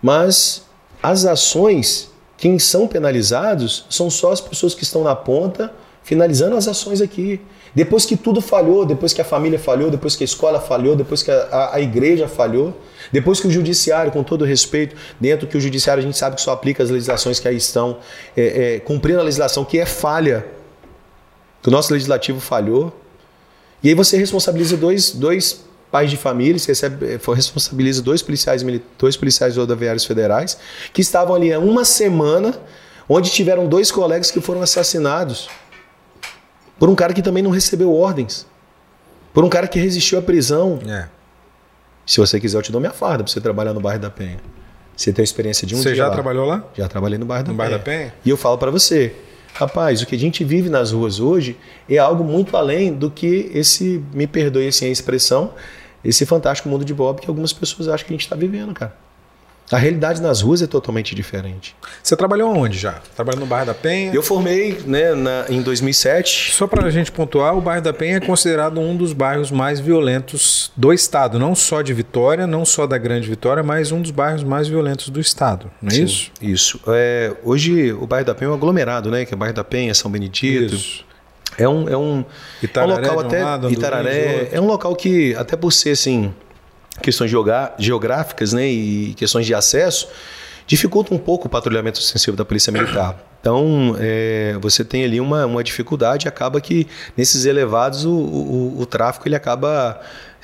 Mas as ações, quem são penalizados são só as pessoas que estão na ponta finalizando as ações aqui. Depois que tudo falhou, depois que a família falhou, depois que a escola falhou, depois que a, a, a igreja falhou, depois que o judiciário, com todo respeito, dentro que o judiciário a gente sabe que só aplica as legislações que aí estão, é, é, cumprindo a legislação que é falha, que o nosso legislativo falhou. E aí você responsabiliza dois, dois pais de família, você recebe, responsabiliza dois policiais, dois policiais rodoviários federais que estavam ali há uma semana, onde tiveram dois colegas que foram assassinados por um cara que também não recebeu ordens, por um cara que resistiu à prisão. É. Se você quiser, eu te dou minha farda para você trabalhar no bairro da Penha. Você tem a experiência de um você dia. Você já lá. trabalhou lá? Já trabalhei no bairro da no Penha. Bairro da Penha. E eu falo para você, rapaz, o que a gente vive nas ruas hoje é algo muito além do que esse, me perdoe assim a expressão, esse fantástico mundo de Bob que algumas pessoas acham que a gente está vivendo, cara. A realidade nas ruas é totalmente diferente. Você trabalhou onde já? Trabalhou no bairro da Penha? Eu formei né, na, em 2007. Só para a gente pontuar, o bairro da Penha é considerado um dos bairros mais violentos do estado, não só de Vitória, não só da Grande Vitória, mas um dos bairros mais violentos do estado, não é Sim, isso? Isso. É, hoje o bairro da Penha é um aglomerado, né? Que é o bairro da Penha, São Benedito. Isso. É um, é um, Itararé, é um local até. Um lado, Itararé. É um local que, até por ser assim questões geográficas né, e questões de acesso, dificulta um pouco o patrulhamento ostensivo da Polícia Militar. Então, é, você tem ali uma, uma dificuldade, acaba que nesses elevados o, o, o tráfico ele acaba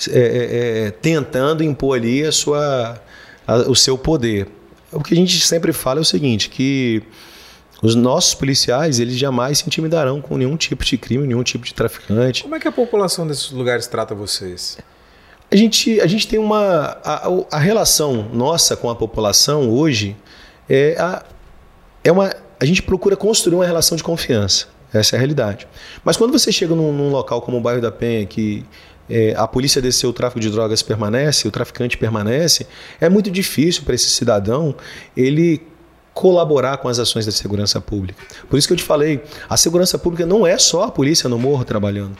é, é, é, tentando impor ali a sua, a, o seu poder. O que a gente sempre fala é o seguinte, que os nossos policiais, eles jamais se intimidarão com nenhum tipo de crime, nenhum tipo de traficante. Como é que a população desses lugares trata vocês? A gente, a gente tem uma. A, a relação nossa com a população hoje é, a, é uma. A gente procura construir uma relação de confiança. Essa é a realidade. Mas quando você chega num, num local como o bairro da Penha, que é, a polícia desceu, o tráfico de drogas permanece, o traficante permanece, é muito difícil para esse cidadão ele colaborar com as ações da segurança pública. Por isso que eu te falei, a segurança pública não é só a polícia no morro trabalhando.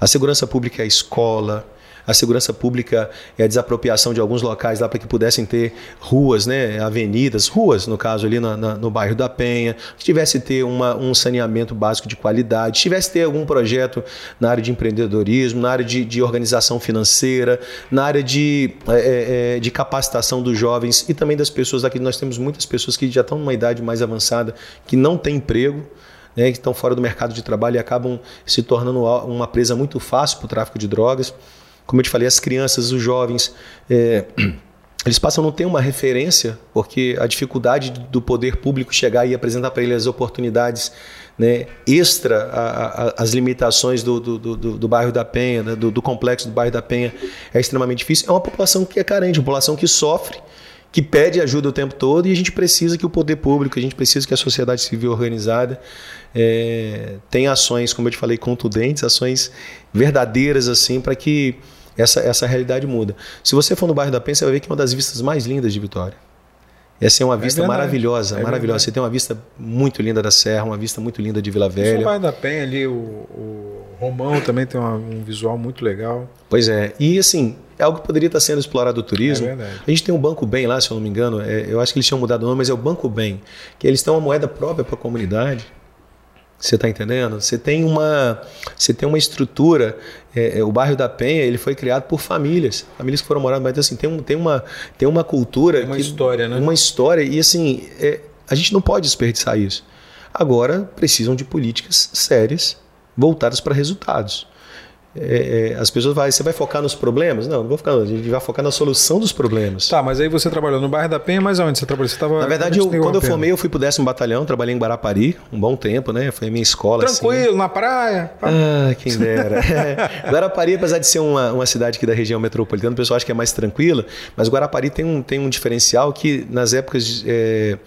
A segurança pública é a escola, a segurança pública e a desapropriação de alguns locais lá para que pudessem ter ruas, né, avenidas, ruas, no caso ali na, na, no bairro da Penha, tivesse ter uma, um saneamento básico de qualidade, tivesse ter algum projeto na área de empreendedorismo, na área de, de organização financeira, na área de, é, é, de capacitação dos jovens e também das pessoas aqui. Nós temos muitas pessoas que já estão numa idade mais avançada, que não têm emprego, né, que estão fora do mercado de trabalho e acabam se tornando uma presa muito fácil para o tráfico de drogas. Como eu te falei, as crianças, os jovens, é, eles passam a não ter uma referência, porque a dificuldade do poder público chegar e apresentar para eles as oportunidades né, extra às limitações do, do, do, do, bairro da Penha, né, do, do complexo do bairro da Penha, é extremamente difícil. É uma população que é carente, uma população que sofre, que pede ajuda o tempo todo e a gente precisa que o poder público, a gente precisa que a sociedade civil organizada é, tenha ações, como eu te falei, contundentes, ações verdadeiras assim, para que essa, essa realidade muda. Se você for no bairro da Penha, você vai ver que é uma das vistas mais lindas de Vitória. Essa é uma é vista é maravilhosa, é maravilhosa. Verdade. Você tem uma vista muito linda da Serra, uma vista muito linda de Vila Velha. O bairro da Penha ali, o, o Romão também tem uma, um visual muito legal. Pois é, e assim, é algo que poderia estar sendo explorado o turismo. É a gente tem um Banco Bem lá, se eu não me engano, é, eu acho que eles tinham mudado o nome, mas é o Banco Bem, que eles têm uma moeda própria para a comunidade. Você está entendendo? Você tem uma, você tem uma estrutura. É, é, o bairro da Penha ele foi criado por famílias, famílias que foram morar, mas assim tem, um, tem uma tem uma cultura, tem uma que, história, né? Uma história e assim é, a gente não pode desperdiçar isso. Agora precisam de políticas sérias voltadas para resultados é, é, as pessoas vai, você vai focar nos problemas? Não, não vou focar, a gente vai focar na solução dos problemas. Tá, mas aí você trabalhou no bairro da Penha, mas onde você trabalhou? Você tava, na verdade, eu, quando eu formei, eu fui pro décimo batalhão, trabalhei em Guarapari, um bom tempo, né? Foi a minha escola. Assim. Tranquilo, assim. na praia. Ah, quem dera. Guarapari, apesar de ser uma, uma cidade aqui da região metropolitana, o pessoal acha que é mais tranquila, mas Guarapari tem um, tem um diferencial que nas épocas. É,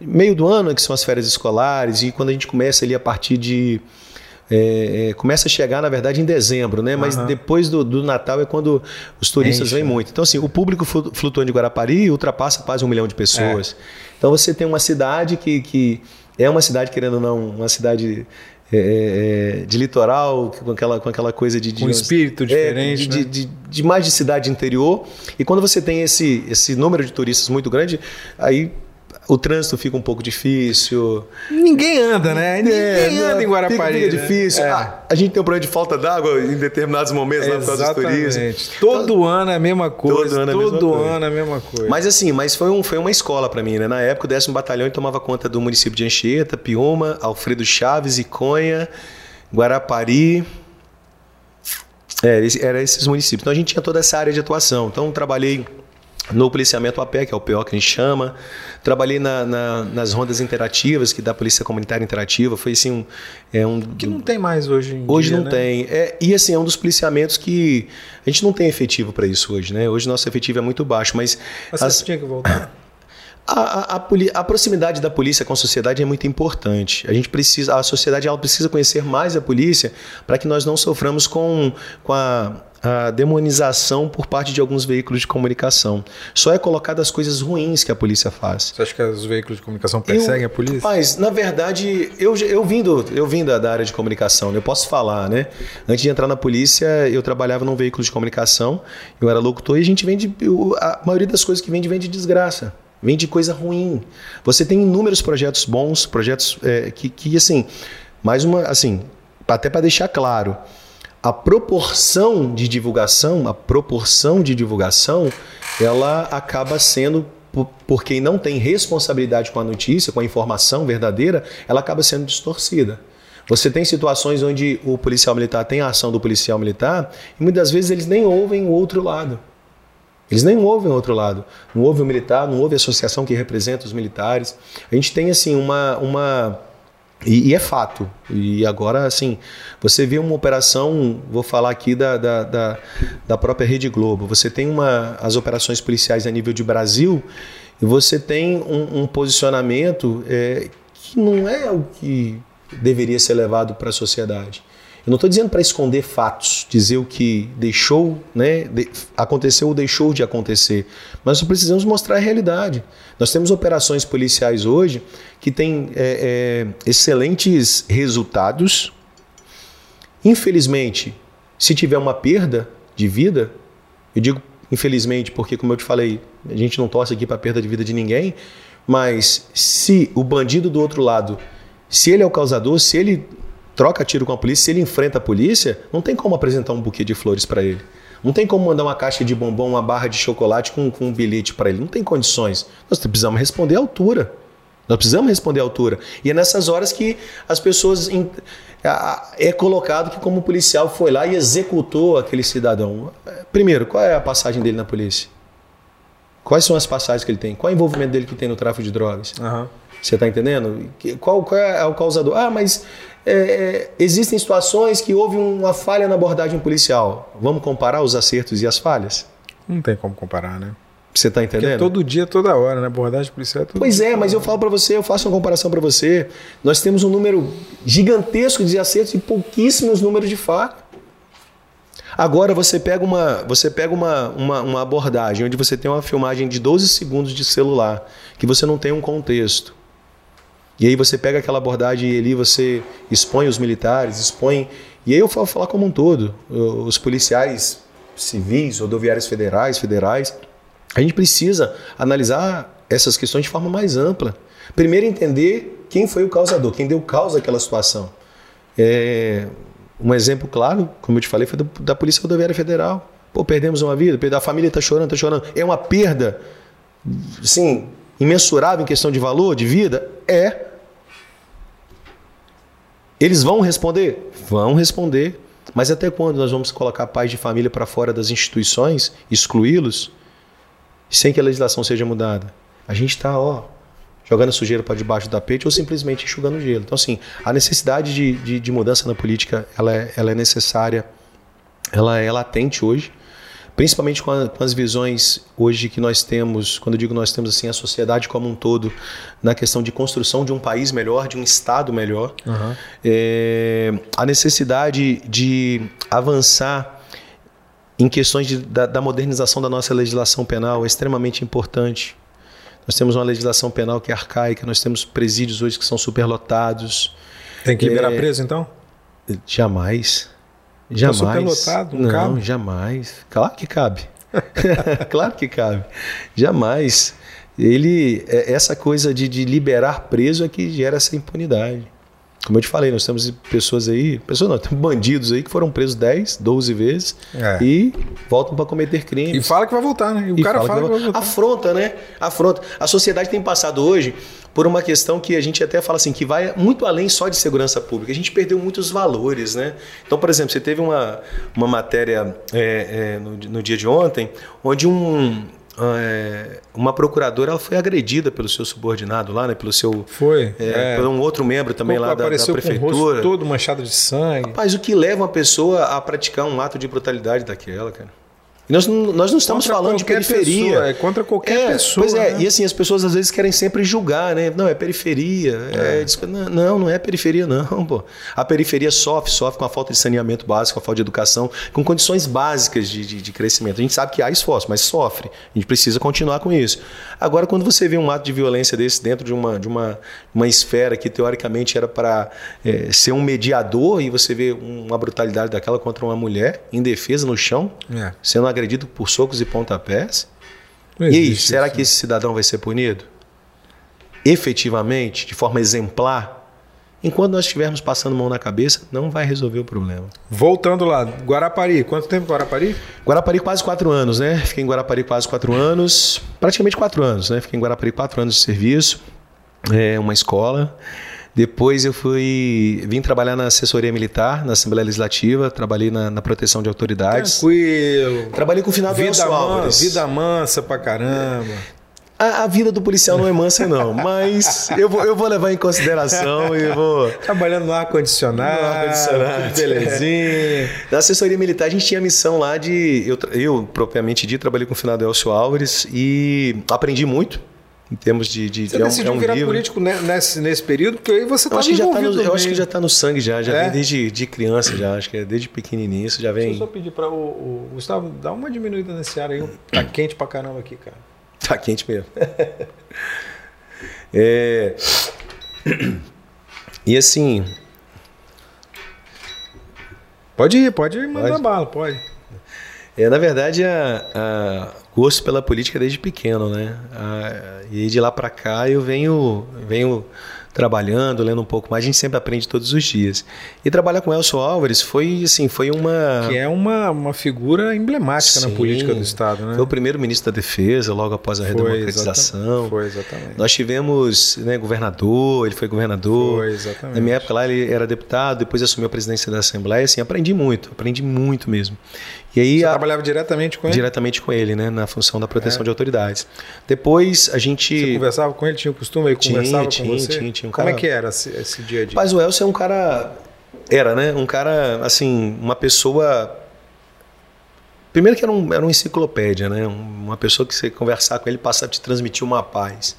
meio do ano, que são as férias escolares, e quando a gente começa ali a partir de é, é, começa a chegar, na verdade, em dezembro, né? Mas uhum. depois do, do, Natal é quando os turistas Enche, vêm muito. Então, assim, o público flutuante de Guarapari ultrapassa quase um milhão de pessoas. É. Então, você tem uma cidade que, que é uma cidade, querendo ou não, uma cidade é, é, é, de litoral, com aquela, com aquela coisa de. de um espírito diferente. É, de, né? de, de, de, mais de cidade interior. E quando você tem esse, esse número de turistas muito grande, aí o trânsito fica um pouco difícil. Ninguém anda, né? Ninguém é, anda em Guarapari. Fica, fica né? difícil. É. Ah, a gente tem um problema de falta d'água em determinados momentos lá por causa dos turistas. Todo ano é a mesma coisa. Todo ano, é a mesma, coisa. ano é a mesma coisa. Mas assim, mas foi, um, foi uma escola para mim, né? Na época, o décimo batalhão tomava conta do município de Anchieta, Piuma, Alfredo Chaves, Iconha, Guarapari. É, era esses municípios. Então a gente tinha toda essa área de atuação. Então trabalhei no policiamento a pé, que é o PO que a gente chama. Trabalhei na, na, nas rondas interativas, que da Polícia Comunitária Interativa. Foi assim um. É um que não tem mais hoje em Hoje dia, não né? tem. É, e assim, é um dos policiamentos que. A gente não tem efetivo para isso hoje, né? Hoje nosso efetivo é muito baixo, mas. Mas as, você tinha que voltar. A, a, a, a, proximidade da polícia com a sociedade é muito importante. A gente precisa, a sociedade ela precisa conhecer mais a polícia para que nós não soframos com, com a a demonização por parte de alguns veículos de comunicação. Só é colocado as coisas ruins que a polícia faz. Você acha que os veículos de comunicação perseguem eu, a polícia? Rapaz, na verdade, eu, eu vim, do, eu vim da, da área de comunicação, né? eu posso falar, né? Antes de entrar na polícia, eu trabalhava num veículo de comunicação, eu era locutor e a gente vende. A maioria das coisas que vende, vende desgraça vem de coisa ruim. Você tem inúmeros projetos bons, projetos é, que, que, assim, mais uma, assim, até para deixar claro, a proporção de divulgação, a proporção de divulgação, ela acaba sendo por quem não tem responsabilidade com a notícia, com a informação verdadeira, ela acaba sendo distorcida. Você tem situações onde o policial militar tem a ação do policial militar e muitas vezes eles nem ouvem o outro lado. Eles nem ouvem o outro lado. Não ouve o militar, não ouve a associação que representa os militares. A gente tem assim uma, uma e, e, é fato. E agora, assim, você vê uma operação, vou falar aqui da, da, da, da, própria Rede Globo. Você tem uma, as operações policiais a nível de Brasil e você tem um, um posicionamento é, que não é o que deveria ser levado para a sociedade. Eu não estou dizendo para esconder fatos, dizer o que deixou, né, de, aconteceu ou deixou de acontecer, mas nós precisamos mostrar a realidade. Nós temos operações policiais hoje que têm é, é, excelentes resultados. Infelizmente, se tiver uma perda de vida, eu digo infelizmente porque, como eu te falei, a gente não torce aqui para perda de vida de ninguém, mas se o bandido do outro lado, se ele é o causador, se ele troca tiro com a polícia, se ele enfrenta a polícia, não tem como apresentar um buquê de flores para ele. Não tem como mandar uma caixa de bombom, uma barra de chocolate com, com um bilhete para ele. Não tem condições. Nós precisamos responder à altura. Nós precisamos responder à altura. E é nessas horas que as pessoas. É colocado que, como policial, foi lá e executou aquele cidadão. Primeiro, qual é a passagem dele na polícia? Quais são as passagens que ele tem? Qual é o envolvimento dele que tem no tráfico de drogas? Uhum. Você está entendendo? Qual, qual, é o causador? Ah, mas é, é, existem situações que houve uma falha na abordagem policial. Vamos comparar os acertos e as falhas? Não tem como comparar, né? Você está entendendo? Porque é todo dia, toda hora, né? Abordagem policial é todo Pois é, mas eu falo para você, eu faço uma comparação para você. Nós temos um número gigantesco de acertos e pouquíssimos números de falha. Agora você pega uma, você pega uma, uma, uma abordagem onde você tem uma filmagem de 12 segundos de celular, que você não tem um contexto e aí você pega aquela abordagem e ali você expõe os militares, expõe. E aí eu falo falar como um todo, os policiais civis, rodoviários federais, federais. A gente precisa analisar essas questões de forma mais ampla. Primeiro entender quem foi o causador, quem deu causa àquela situação. É, um exemplo claro, como eu te falei, foi do, da Polícia Rodoviária Federal. Pô, perdemos uma vida, a família está chorando, está chorando. É uma perda, sim, imensurável em questão de valor, de vida? É. Eles vão responder? Vão responder. Mas até quando nós vamos colocar pais de família para fora das instituições, excluí-los, sem que a legislação seja mudada? A gente está, ó, jogando sujeira para debaixo do tapete ou simplesmente enxugando gelo. Então, assim, a necessidade de, de, de mudança na política, ela é, ela é necessária, ela é latente hoje principalmente com, a, com, as visões hoje que nós temos, quando eu digo nós temos assim a sociedade como um todo, na questão de construção de um país melhor, de um estado melhor, uhum. é, a necessidade de avançar em questões de, da, da modernização da nossa legislação penal é extremamente importante. Nós temos uma legislação penal que é arcaica, nós temos presídios hoje que são superlotados. Tem que liberar é, preso, então? Jamais. Jamais. Pelotado, não, cabe? jamais. Claro que cabe. claro que cabe. Jamais. Ele, é, essa coisa de, de liberar preso é que gera essa impunidade. Como eu te falei, nós temos pessoas aí, pessoas não, temos bandidos aí que foram presos 10, 12 vezes é. e voltam para cometer crimes. E fala que vai voltar, né? E o e cara fala, fala que, vai voltar. Afronta, né? Afronta. A sociedade tem passado hoje por uma questão que a gente até fala assim, que vai muito além só de segurança pública. A gente perdeu muitos valores, né? Então, por exemplo, você teve uma, uma matéria é, é, no, no dia de ontem, onde um, é, uma procuradora ela foi agredida pelo seu subordinado lá, né? Pelo seu. Foi. É, é. Por um outro membro também lá da, da prefeitura. Todo manchado de sangue. Rapaz, o que leva uma pessoa a praticar um ato de brutalidade daquela, cara? Nós, nós não estamos contra falando de periferia. Pessoa, é contra qualquer é, pessoa. Pois é, né? e assim, as pessoas às vezes querem sempre julgar, né? Não, é periferia. É. É, não, não é periferia, não, pô. A periferia sofre, sofre com a falta de saneamento básico, com a falta de educação, com condições básicas de, de, de crescimento. A gente sabe que há esforço, mas sofre. A gente precisa continuar com isso. Agora, quando você vê um ato de violência desse dentro de uma, de uma, uma esfera que teoricamente era para é, ser um mediador, e você vê uma brutalidade daquela contra uma mulher indefesa no chão, é. sendo agredido por socos e pontapés. e aí, será isso. que esse cidadão vai ser punido? Efetivamente, de forma exemplar? Enquanto nós estivermos passando mão na cabeça, não vai resolver o problema. Voltando lá, Guarapari, quanto tempo Guarapari? Guarapari quase quatro anos, né? Fiquei em Guarapari quase quatro anos, praticamente quatro anos, né? Fiquei em Guarapari quatro anos de serviço, é uma escola. Depois eu fui vim trabalhar na assessoria militar, na Assembleia Legislativa, trabalhei na, na proteção de autoridades. Tranquilo. Trabalhei com o final vida mansa, Vida mansa pra caramba. A, a, vida do policial não é mansa, não, mas eu vou, eu vou levar em consideração e vou. Trabalhando no ar-condicionado, no ar-condicionado. belezinha. Na assessoria militar, a gente tinha a missão lá de. Eu, eu propriamente dito, trabalhei com o finado Elcio Álvares e aprendi muito em termos de, de você é um, decidiu é um virar livro. político nesse, nesse período porque aí você está envolvido tá Eu acho que já está no sangue já, já é? vem desde de criança já, acho que é desde pequenininho isso já vem. Deixa eu só pedir para o, o, Gustavo dá uma diminuída nesse ar aí, tá quente pra caramba aqui, cara. Tá quente mesmo. é... E assim, Pode ir, pode ir mandar pode. bala, pode. É, na verdade, a, a, gosto pela política desde pequeno, né? A, e de lá para cá eu venho, venho trabalhando, lendo um pouco mais, a gente sempre aprende todos os dias. E trabalhar com Elcio Álvares foi assim, foi uma que é uma, uma figura emblemática Sim, na política do estado, né? Foi o primeiro ministro da Defesa logo após a redemocratização. Foi exatamente. Nós tivemos, né, governador, ele foi governador. Foi exatamente. Na minha época lá ele era deputado, depois assumiu a presidência da Assembleia, assim, aprendi muito, aprendi muito mesmo. E aí Você a, trabalhava diretamente com ele? Diretamente com ele, né, na função da proteção é. de autoridades. Depois a gente Você conversava com ele, tinha o costume, ele tinha, conversava tinha, com você? Tinha, tinha um Como é que era esse, esse dia a dia? Mas o Elcio é um cara era, né? Um cara, assim, uma pessoa. Primeiro que era, um, era uma enciclopédia, né? Uma pessoa que você conversar com ele passa a te transmitir uma paz.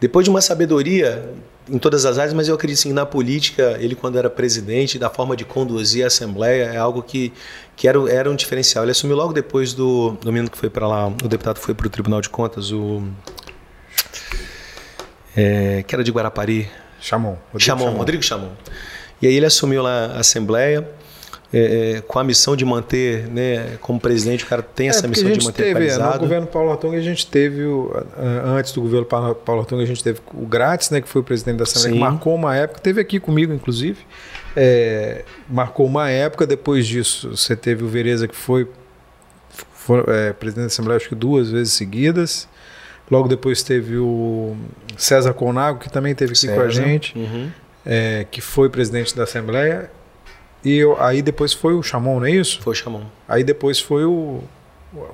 Depois de uma sabedoria em todas as áreas, mas eu acredito assim, na política, ele quando era presidente, da forma de conduzir a Assembleia, é algo que, que era, era um diferencial. Ele assumiu logo depois do, do menino que foi para lá, o deputado foi para o Tribunal de Contas, o... É, que era de Guarapari. Chamon. Rodrigo Chamon, Chamon. Rodrigo Chamon. E aí ele assumiu lá a Assembleia, é, é, com a missão de manter, né, como presidente, o cara tem essa é, missão de manter teve, atualizado. No governo Paulo Artung, a gente teve, o, antes do governo Paulo Artung, a gente teve o Grátis, né, que foi o presidente da Assembleia, Sim. que marcou uma época, teve aqui comigo, inclusive, é, marcou uma época, depois disso você teve o Vereza, que foi, foi é, presidente da Assembleia, acho que duas vezes seguidas, logo depois teve o César Conago, que também teve aqui César. com a gente, uhum é, que foi presidente da Assembleia. E eu, aí depois foi o Chamon, não é isso? Foi o Chamon. Aí depois foi o,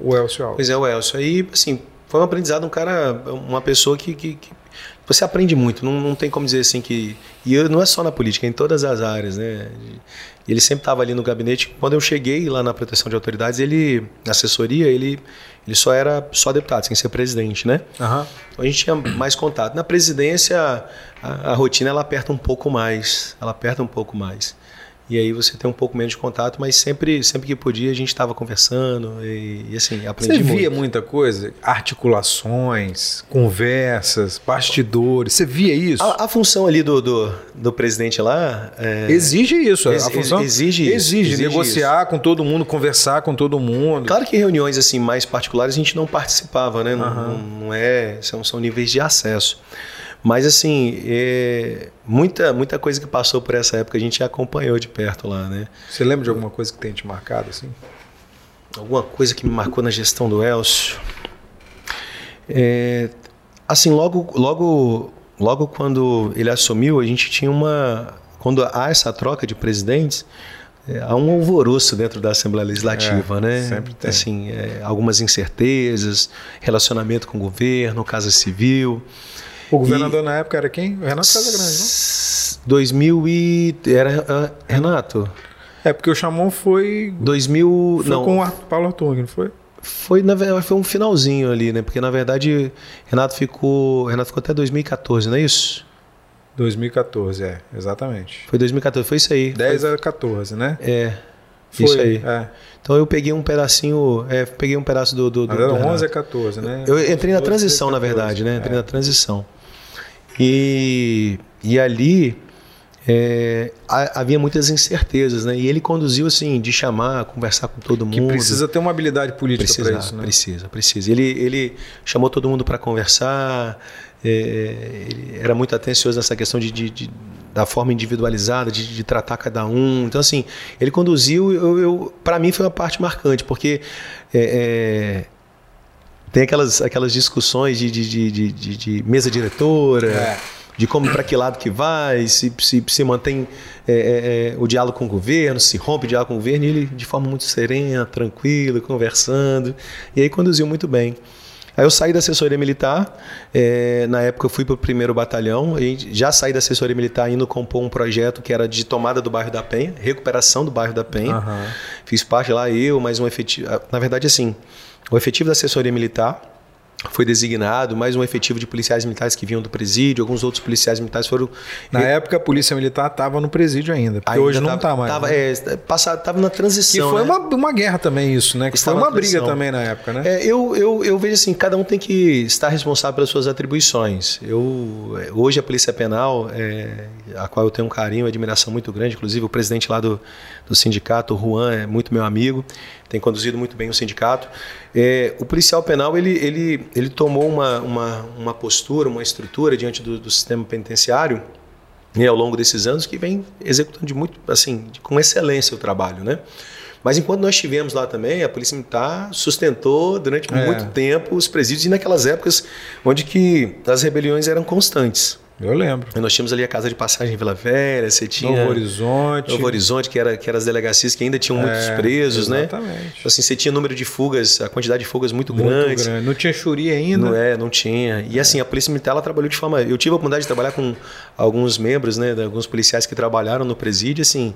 o Elcio Alves. Pois é, o Elcio. Aí, assim, foi um aprendizado, um cara, uma pessoa que, que, que você aprende muito. Não, não tem como dizer assim que. E eu, não é só na política, é em todas as áreas, né? Ele sempre estava ali no gabinete. Quando eu cheguei lá na proteção de autoridades, ele, na assessoria, ele, ele só era só deputado, sem ser presidente, né? Uhum. Então a gente tinha mais contato. Na presidência, a, a, rotina ela aperta um pouco mais. Ela aperta um pouco mais. E aí você tem um pouco menos de contato, mas sempre, sempre que podia a gente estava conversando e, e, assim, aprendi Você via muito. muita coisa? Articulações, conversas, bastidores, você via isso? A, a função ali do, do, do presidente lá... É, exige isso, ex, a função exige isso. Exige, exige negociar isso. com todo mundo, conversar com todo mundo. Claro que reuniões assim mais particulares a gente não participava, né? Uhum. Não, não, é, são, são níveis de acesso. Mas assim, é, muita, muita coisa que passou por essa época a gente acompanhou de perto lá, né? Você lembra de alguma coisa que tenha te marcado assim? Alguma coisa que me marcou na gestão do Elcio? É, assim, logo, logo, logo quando ele assumiu, a gente tinha uma... Quando há essa troca de presidentes, é, há um alvoroço dentro da Assembleia Legislativa, é, né? Sempre tem. Assim, é, algumas incertezas, relacionamento com o governo, Casa Civil. O governador e... na época era quem? O Renato Casagrande, não? 2000 e... Era uh, Renato? É, porque o Chamon foi... 2000... Foi não. com o Paulo Artung, não foi? Foi, na, foi um finalzinho ali, né? Porque, na verdade, Renato ficou... Renato ficou até 2014, não é isso? 2014, é, exatamente. Foi 2014, foi isso aí. 10 foi... a 14, né? É. Foi, isso aí. É. Então eu peguei um pedacinho, é, peguei um pedaço do. do, do do 11 a 14, né? Eu entrei na transição, na verdade, né? Entrei é. na transição. E, e ali é, havia muitas incertezas, né? E ele conduziu assim, de chamar, conversar com todo mundo. Que precisa ter uma habilidade política para isso, né? Precisa, precisa. Ele, ele chamou todo mundo para conversar, é, era muito atencioso nessa questão de, de, de da forma individualizada, de, de, tratar cada um. Então, assim, ele conduziu, eu, eu para mim foi uma parte marcante, porque é, é, tem aquelas, aquelas discussões de, de, de, de, de mesa diretora. É. De como para que lado que vai, se, se, se mantém é, o diálogo com o governo, se rompe o diálogo com o governo, e ele de forma muito serena, tranquila, conversando, e aí conduziu muito bem. Aí eu saí da assessoria militar, é, na época eu fui para o primeiro batalhão, já saí da assessoria militar indo compor um projeto que era de tomada do bairro da Penha, recuperação do bairro da Penha. Uhum. Fiz parte lá, eu, mais um efetivo. Na verdade, assim, o efetivo da assessoria militar foi designado mais um efetivo de policiais militares que vinham do presídio, alguns outros policiais militares foram. Na época a polícia militar estava no presídio ainda, porque ainda hoje não está mais. Estava né? é, passado, tava na transição. Que foi né? uma, uma guerra também isso, né? Que foi uma briga também na época, né? É, eu, eu, eu vejo assim, cada um tem que estar responsável pelas suas atribuições. Eu hoje a polícia penal, é, a qual eu tenho um carinho, uma admiração muito grande, inclusive o presidente lá do, do sindicato, o Juan, é muito meu amigo tem conduzido muito bem o sindicato. É, o policial penal ele, ele, ele tomou uma, uma, uma postura, uma estrutura diante do, do sistema penitenciário né, ao longo desses anos que vem executando de muito assim de, com excelência o trabalho, né? Mas enquanto nós estivemos lá também, a Polícia Militar sustentou durante é. muito tempo os presídios e naquelas épocas onde que as rebeliões eram constantes. Eu lembro. E nós tínhamos ali a casa de passagem em Vila Velha, você tinha. Novo Horizonte. Novo Horizonte, que era, que era as delegacias que ainda tinham muitos é, presos, exatamente. né? Exatamente. Assim, você tinha número de fugas, a quantidade de fugas muito, muito grandes. grande. Não tinha churi ainda? Não é, não tinha. E assim, a Polícia Militar ela trabalhou de forma. Eu tive a oportunidade de trabalhar com alguns membros, né? Alguns policiais que trabalharam no presídio, assim,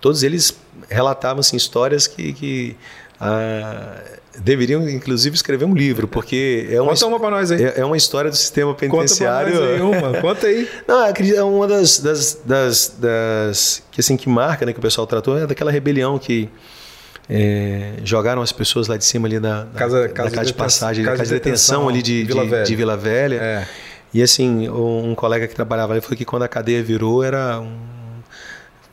todos eles relatavam assim, histórias que. que ah, deveriam inclusive escrever um livro, porque é uma, Conta uma para nós aí. É, é, uma história do sistema penitenciário. Conta pra nós aí uma, conta aí. Não, é uma das, das, das, das, que assim que marca, né, que o pessoal tratou é daquela rebelião que é, jogaram as pessoas lá de cima ali da, da casa, da casa, casa de, de passagem, casa da casa de detenção ali de Vila de, Velha. de Vila Velha. É. E assim, um colega que trabalhava ali falou que quando a cadeia virou era um,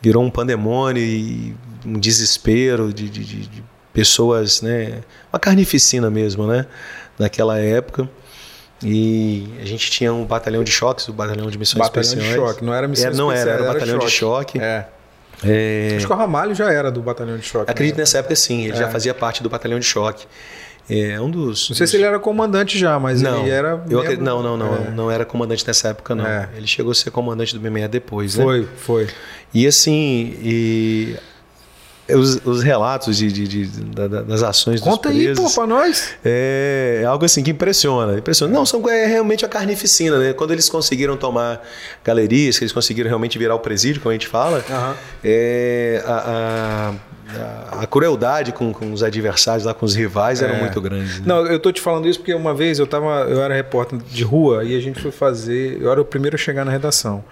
virou um pandemônio e um desespero de, de, de pessoas, né? Uma carnificina mesmo, né? Naquela época. E a gente tinha um batalhão de choques, o batalhão de missões batalhão especiais. de choque, não era missão era, Não era, era, era batalhão choque. de choque. É. É... Acho que o Ramalho já era do batalhão de choque. Acredito né? nessa época sim, ele É. já fazia parte do batalhão de choque. É um dos. Não sei se ele era comandante já, mas não, ele era. eu acredito, não, não, não, É. não era comandante nessa época, não. É. Ele chegou a ser comandante do BME depois, né? Foi, foi. E assim, e os, os relatos de, de- de- da- das ações Conta dos aí, presos, pô, pra nós. é algo assim que impressiona. impressiona. Não, são, é realmente a carnificina, né? Quando eles conseguiram tomar galerias, que eles conseguiram realmente virar o presídio, como a gente fala, Aham. é, a- a- a, crueldade com, com, os adversários, lá com os rivais, é. era muito grande. Né? Não, eu tô te falando isso porque uma vez eu tava, eu era repórter de rua e a gente foi fazer, eu era o primeiro a chegar na redação.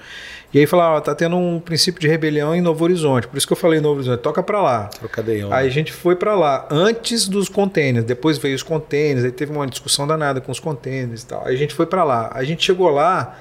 E aí falava, ah, tá tendo um princípio de rebelião em Novo Horizonte. Por isso que eu falei Novo Horizonte, toca para lá. Trocadeião. Aí a gente foi para lá, antes dos containers, depois veio os containers, aí teve uma discussão danada com os containers e tal. Aí a gente foi para lá. A gente chegou lá,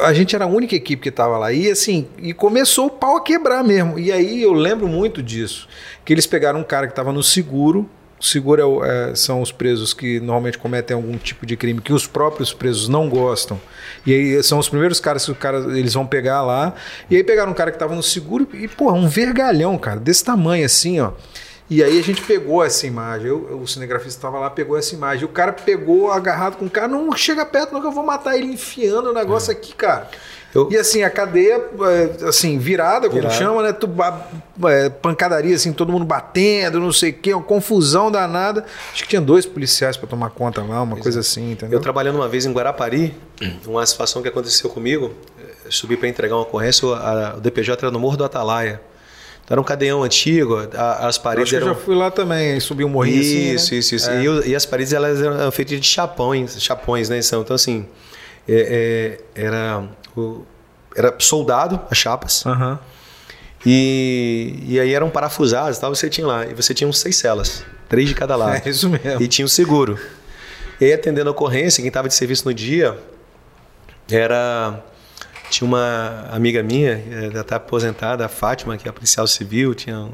a gente era a única equipe que estava lá. E assim, e começou o pau a quebrar mesmo. E aí eu lembro muito disso. Que eles pegaram um cara que estava no seguro, seguro é, é, são os presos que normalmente cometem algum tipo de crime que os próprios presos não gostam. E aí são os primeiros caras que os caras, eles vão pegar lá. E aí pegaram um cara que estava no seguro e, pô, um vergalhão, cara, desse tamanho assim, ó. E aí a gente pegou essa imagem. Eu, o cinegrafista estava lá, pegou essa imagem. O cara pegou agarrado com o cara, não chega perto, não que eu vou matar ele enfiando o negócio é. aqui, cara. Eu... E assim, a cadeia, é, assim, virada, como Virado. chama, né? Tu, é, pancadaria, assim, todo mundo batendo, não sei o quê, uma confusão danada. Acho que tinha dois policiais para tomar conta lá, uma pois coisa é. assim, entendeu? Eu trabalhando uma vez em Guarapari, uma situação que aconteceu comigo, subi para entregar uma ocorrência, o DPJ era no Morro do Atalaia. Então, era um cadeião antigo, as paredes eu eram... eu já fui lá também, subi um morrinho Isso, assim, né? isso, isso. É. E, e, as paredes elas eram feitas de chapões, chapões, né? Então, assim, é, é, era o, era soldado as chapas. Uhum. E, e aí eram parafusados e tal, você tinha lá. E você tinha uns seis celas, três de cada lado. É isso mesmo. E tinha o um seguro. E aí, atendendo a ocorrência, quem estava de serviço no dia era. Tinha uma amiga minha, ela está aposentada, a Fátima, que é policial civil, tinha um,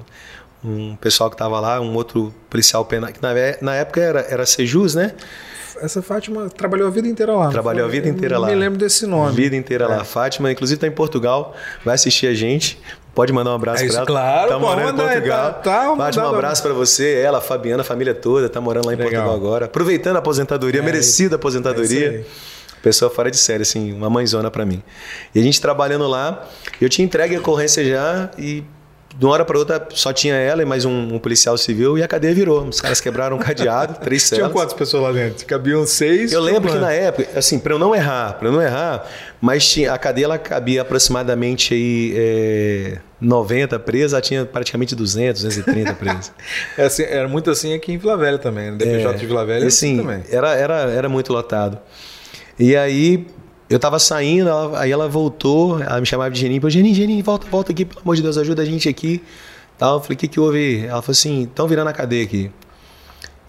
um pessoal que estava lá, um outro policial penal, que na, na época era, era Sejus, né? Essa Fátima trabalhou a vida inteira lá. Trabalhou a vida inteira lá. Me lembro desse nome. Vida inteira é. lá. Fátima, inclusive, está em Portugal, vai assistir a gente. Pode mandar um abraço é para ela. Claro, tá morando em Portugal. Tá, tá, Fátima, um abraço para você, ela, a Fabiana, a família toda, tá morando lá em Legal. Portugal agora. Aproveitando a aposentadoria, é, merecida aposentadoria. É Pessoa fora de série, assim, uma mãezona para mim. E a gente trabalhando lá, eu tinha entregue a ocorrência já e de uma hora para outra só tinha ela e mais um, um, policial civil e a cadeia virou. Os caras quebraram um cadeado, três celas. Tinha quantas pessoas lá dentro? Cabiam seis? Eu lembro que na época, assim, para eu não errar, para eu não errar, mas tinha, a cadeia ela cabia aproximadamente aí é, 90 presas, ela tinha praticamente 200, 230 presas. é assim, era muito assim aqui em Vila Velha também, no DPJ é, de Vila Velha assim, assim também. Era, era, era muito lotado. E aí eu tava saindo, ela, aí ela voltou, ela me chamava de Geninho, falou, Geninho, Geninho, volta, volta aqui, pelo amor de Deus, ajuda a gente aqui. Tal. Eu falei, o que que houve? Ela falou assim, estão virando a cadeia aqui.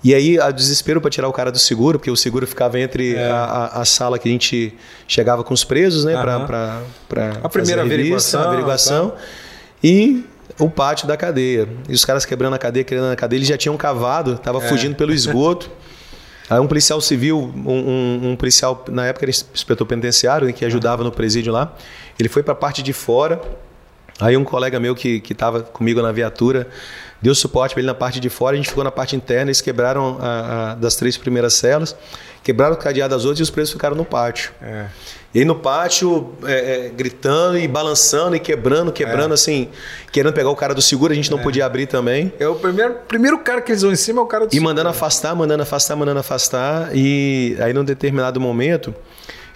E aí, a desespero para tirar o cara do seguro, porque o seguro ficava entre é. a, a, a, sala que a gente chegava com os presos, né? Uhum. Para a primeira a averiguação, a averiguação tá. e o pátio da cadeia. E os caras quebrando a cadeia, quebrando a cadeia, eles já tinham cavado, tava é. fugindo pelo esgoto. Aí um policial civil, um, um, um, policial, na época era inspetor penitenciário, que ajudava no presídio lá, ele foi para a parte de fora. Aí um colega meu que estava comigo na viatura deu suporte para ele na parte de fora, a gente ficou na parte interna, eles quebraram a, a, das três primeiras celas, quebraram o cadeado das outras e os presos ficaram no pátio. É. E aí no pátio, é, é, gritando e balançando e quebrando, quebrando, é. assim, querendo pegar o cara do seguro, a gente não é. podia abrir também. É o primeiro, primeiro cara que eles vão em cima é o cara do e seguro. E mandando afastar, mandando afastar, mandando afastar. E aí num determinado momento,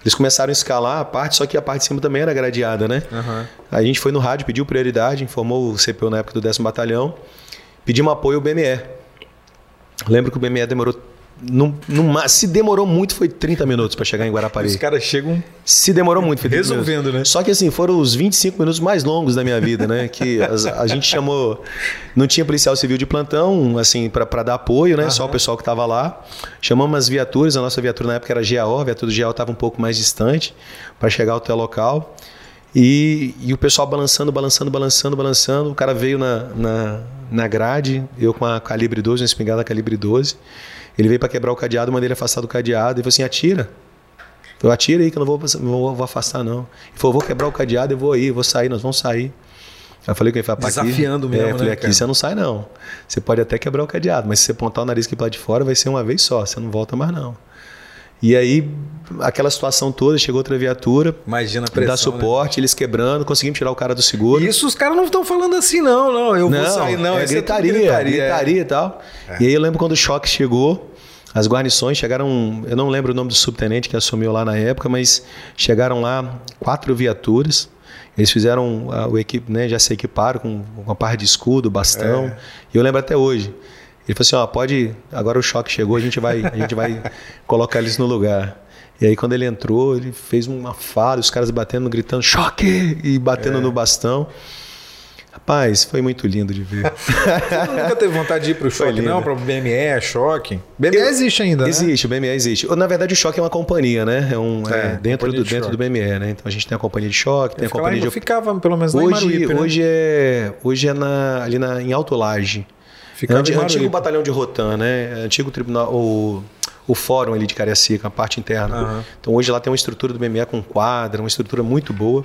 eles começaram a escalar a parte, só que a parte de cima também era gradeada, né? Uhum. A gente foi no rádio, pediu prioridade, informou o CPU na época do 10 Batalhão, pedimos apoio ao BME. Lembro que o BME demorou no, no, se demorou muito, foi 30 minutos para chegar em Guarapari. Os caras chegam. Se demorou muito, foi Resolvendo, minutos. né? Só que assim, foram os 25 minutos mais longos da minha vida, né? Que a, a gente chamou. Não tinha policial civil de plantão, assim, para dar apoio, né? Aham. Só o pessoal que estava lá. Chamamos as viaturas, a nossa viatura na época era GAO, a viatura do GAO estava um pouco mais distante para chegar até o local. E, e, o pessoal balançando, balançando, balançando, balançando. O cara veio na, na, na grade, eu com a calibre 12, uma espingarda calibre 12. Ele veio para quebrar o cadeado, mandei ele afastar do cadeado e falou assim: atira. Eu atira aí que eu não vou, não vou afastar, não. Ele falou: vou quebrar o cadeado, eu vou aí, eu vou sair, nós vamos sair. Eu falei que ele falou, Desafiando aqui, mesmo. É, falei, né, aqui cara? você não sai, não. Você pode até quebrar o cadeado, mas se você apontar o nariz aqui para de fora, vai ser uma vez só, você não volta mais, não. E aí, aquela situação toda, chegou outra viatura. Imagina a pressão. Dá suporte, né? eles quebrando, conseguimos tirar o cara do seguro. Isso os caras não estão falando assim, não, não. Eu não, vou sair, não. É gritaria, é gritaria, gritaria, é. e tal. É. E aí eu lembro quando o choque chegou. As guarnições chegaram, eu não lembro o nome do subtenente que assumiu lá na época, mas chegaram lá quatro viaturas. Eles fizeram a, o equipe, né, já se equiparam com uma parte de escudo, bastão. É. E eu lembro até hoje. Ele falou assim: ó, pode. Agora o choque chegou, a gente vai, a gente vai colocar eles no lugar. E aí, quando ele entrou, ele fez uma fala, os caras batendo, gritando choque e batendo é. no bastão. Rapaz, foi muito lindo de ver. Você nunca teve vontade de ir para o choque, não? Para o BME, choque? BME Eu, existe ainda, né? Existe, o BME existe. Na verdade, o choque é uma companhia, né? É, um, é, é dentro, do, de dentro do BME, né? Então a gente tem a companhia de choque, tem a companhia lá, de. ficava, pelo menos, hoje, Maruípe, né? hoje é Hoje é na, ali na, em Alto Laje. Ficava é, antigo batalhão de Rotan, né? Antigo tribunal. O, o fórum ali de Cariacica, a parte interna. Uhum. Então hoje lá tem uma estrutura do BME com quadra, uma estrutura muito boa.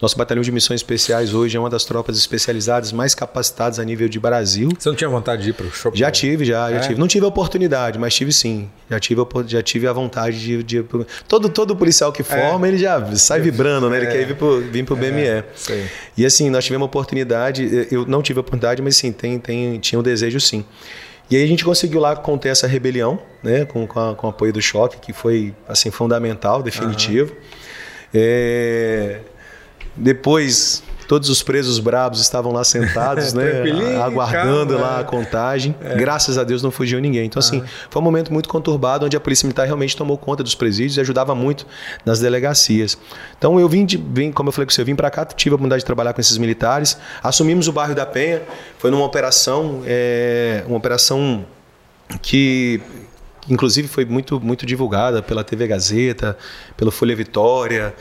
Nosso batalhão de missões especiais hoje é uma das tropas especializadas mais capacitadas a nível de Brasil. Você não tinha vontade de ir para o shopping? Já tive, já, já é? tive. Não tive a oportunidade, mas tive sim. Já tive, já tive a vontade de, de todo todo policial que forma, é. ele já sai vibrando, né? Ele é. quer vir para vir pro BME. É, e assim, nós tivemos a oportunidade, eu não tive a oportunidade, mas sim, tem, tem, tinha um desejo sim. E aí a gente conseguiu lá conter essa rebelião, né, com, com, a, com o apoio do choque, que foi assim fundamental, definitivo. Uhum. É... Depois, todos os presos brabos estavam lá sentados, né? aguardando calma, lá a contagem. É. Graças a Deus não fugiu ninguém. Então, assim, ah. foi um momento muito conturbado, onde a Polícia Militar realmente tomou conta dos presídios e ajudava muito nas delegacias. Então, eu vim, de, vim como eu falei com você, eu vim para cá, tive a oportunidade de trabalhar com esses militares. Assumimos o bairro da Penha, foi numa operação, é, uma operação que inclusive foi muito, muito divulgada pela TV Gazeta, pela Folha Vitória.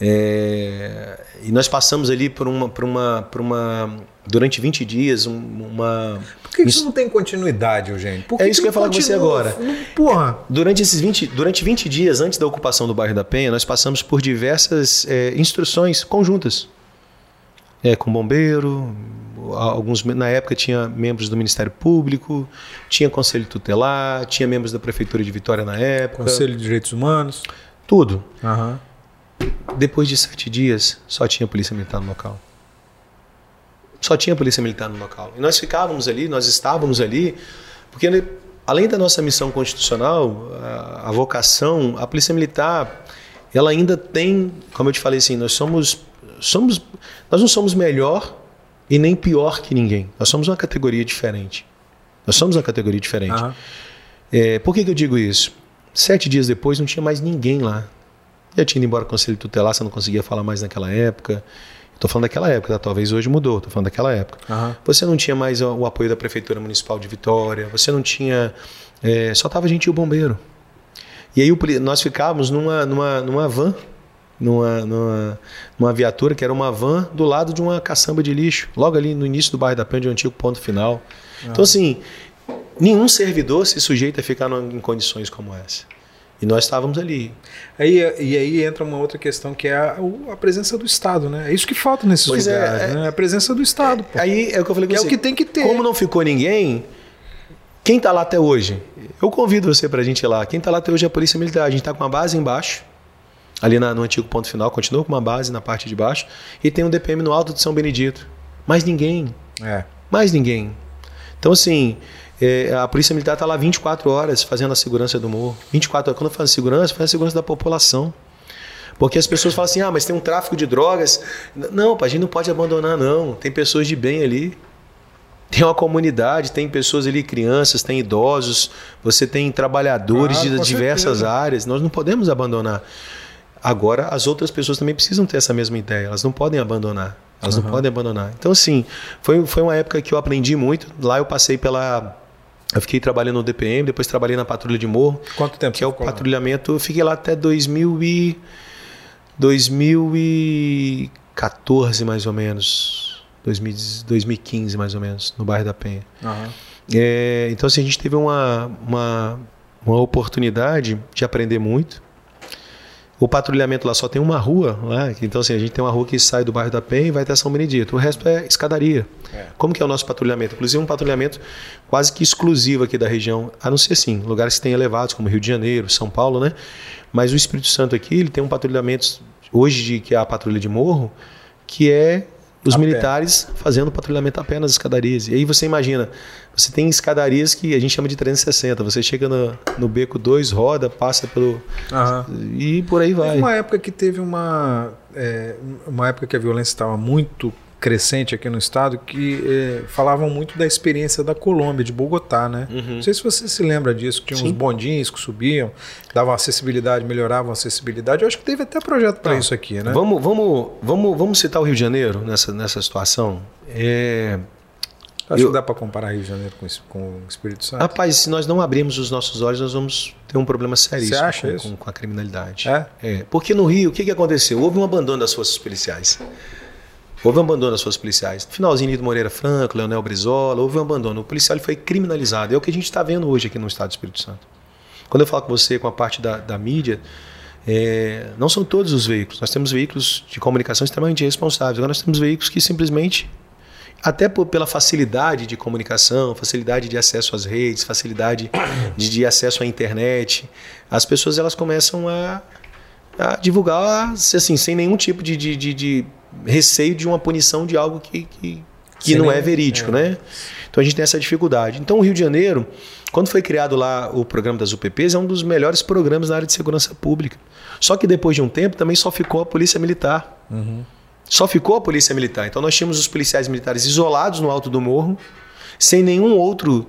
É, e nós passamos ali por uma, por uma, por uma durante 20 dias, uma. Por que isso não tem continuidade, Eugênio? É isso que, que eu ia falar com você agora. Porra. Durante esses 20, durante 20 dias antes da ocupação do bairro da Penha, nós passamos por diversas é, instruções conjuntas. É, com bombeiro, alguns na época tinha membros do Ministério Público, tinha conselho tutelar, tinha membros da prefeitura de Vitória na época, conselho de direitos humanos, tudo. Uhum. Depois de sete dias, só tinha polícia militar no local. Só tinha polícia militar no local. E nós ficávamos ali, nós estávamos ali, porque além da nossa missão constitucional, a, a vocação, a polícia militar, ela ainda tem, como eu te falei assim, nós somos, somos, nós não somos melhor e nem pior que ninguém. Nós somos uma categoria diferente. Nós somos uma categoria diferente. Uhum. É, por que, que eu digo isso? Sete dias depois não tinha mais ninguém lá. Já tinha ido embora o conselho tutelar, você não conseguia falar mais naquela época. Estou falando daquela época, tá? talvez hoje mudou, estou falando daquela época. Uhum. Você não tinha mais o, apoio da Prefeitura Municipal de Vitória, você não tinha. É, só estava gente e o bombeiro. E aí o, nós ficávamos numa, numa, numa van, numa, numa, numa viatura que era uma van do lado de uma caçamba de lixo, logo ali no início do bairro da Penha, de um antigo ponto final. Uhum. Então, assim, nenhum servidor se sujeita a ficar em condições como essa. E nós estávamos ali. Aí, e aí entra uma outra questão que é a, a presença do Estado, né? É isso que falta nesses pois é, lugares, é, né? A presença do Estado. Pô. Aí é o que eu falei com você. É o que tem que ter. Como não ficou ninguém, quem está lá até hoje? Eu convido você para a gente ir lá. Quem está lá até hoje é a Polícia Militar. A gente está com uma base embaixo, ali na, no antigo ponto final, continua com uma base na parte de baixo, e tem um DPM no alto de São Benedito. Mais ninguém. É. Mais ninguém. Então, assim, é, a Polícia Militar está lá 24 horas fazendo a segurança do morro. 24 horas. Quando faz segurança, faz a segurança da população. Porque as pessoas falam assim: ah, mas tem um tráfico de drogas. Não, a gente não pode abandonar, não. Tem pessoas de bem ali. Tem uma comunidade, tem pessoas ali, crianças, tem idosos, você tem trabalhadores ah, de diversas certeza. áreas. Nós não podemos abandonar. Agora, as outras pessoas também precisam ter essa mesma ideia. Elas não podem abandonar. Elas uhum. não podem abandonar. Então, assim, foi, foi uma época que eu aprendi muito. Lá eu passei pela eu fiquei trabalhando no DPM, depois trabalhei na patrulha de morro. Quanto tempo? Que é o patrulhamento. Eu fiquei lá até 2000 e 2014 mais ou menos, 2015 mais ou menos, no bairro da Penha. Uhum. É, então assim, a gente teve uma, uma, uma oportunidade de aprender muito. O patrulhamento lá só tem uma rua, né? então assim, a gente tem uma rua que sai do bairro da Penha e vai até São Benedito. O resto é escadaria. É. Como que é o nosso patrulhamento? Inclusive um patrulhamento quase que exclusivo aqui da região, a não ser assim, lugares que têm elevados, como Rio de Janeiro, São Paulo, né? Mas o Espírito Santo aqui, ele tem um patrulhamento, hoje de, que é a patrulha de morro, que é os a militares pé. fazendo patrulhamento a pé nas escadarias. E aí você imagina, você tem escadarias que a gente chama de 360. Você chega no, no beco 2, roda, passa pelo. Uhum. E por aí vai. Teve uma época que teve uma. é, uma época que a violência estava muito crescente aqui no estado que eh, falavam muito da experiência da Colômbia, de Bogotá, né? Uhum. Não sei se você se lembra disso, que tinha Sim. uns bondinhos que subiam, davam acessibilidade, melhoravam a acessibilidade. Eu acho que teve até projeto para tá. isso aqui, né? Vamos, vamos, vamos, vamos citar o Rio de Janeiro nessa, nessa situação. É... Acho eu... que dá para comparar Rio de Janeiro com, com o Espírito Santo. Rapaz, se nós não abrirmos os nossos olhos, nós vamos ter um problema seríssimo Você acha com, isso? Com, com a criminalidade. É? é? Porque no Rio, o que, que aconteceu? Houve um abandono das forças policiais. Houve um abandono das forças policiais. Finalzinho do Moreira Franco, Leonel Brizola, houve um abandono. O policial foi criminalizado. É o que a gente está vendo hoje aqui no Estado do Espírito Santo. Quando eu falo com você com a parte da, da mídia, é, não são todos os veículos. Nós temos veículos de comunicação extremamente responsáveis. Agora nós temos veículos que simplesmente, até por, pela facilidade de comunicação, facilidade de acesso às redes, facilidade de, de acesso à internet, as pessoas elas começam a, a divulgar assim, sem nenhum tipo de, de, de receio de uma punição de algo que, que, que não é verídico, é. né? Então a gente tem essa dificuldade. Então o Rio de Janeiro, quando foi criado lá o programa das UPPs, é um dos melhores programas na área de segurança pública. Só que depois de um tempo também só ficou a Polícia Militar. Uhum. Só ficou a Polícia Militar. Então nós tínhamos os policiais militares isolados no alto do morro, sem nenhum outro.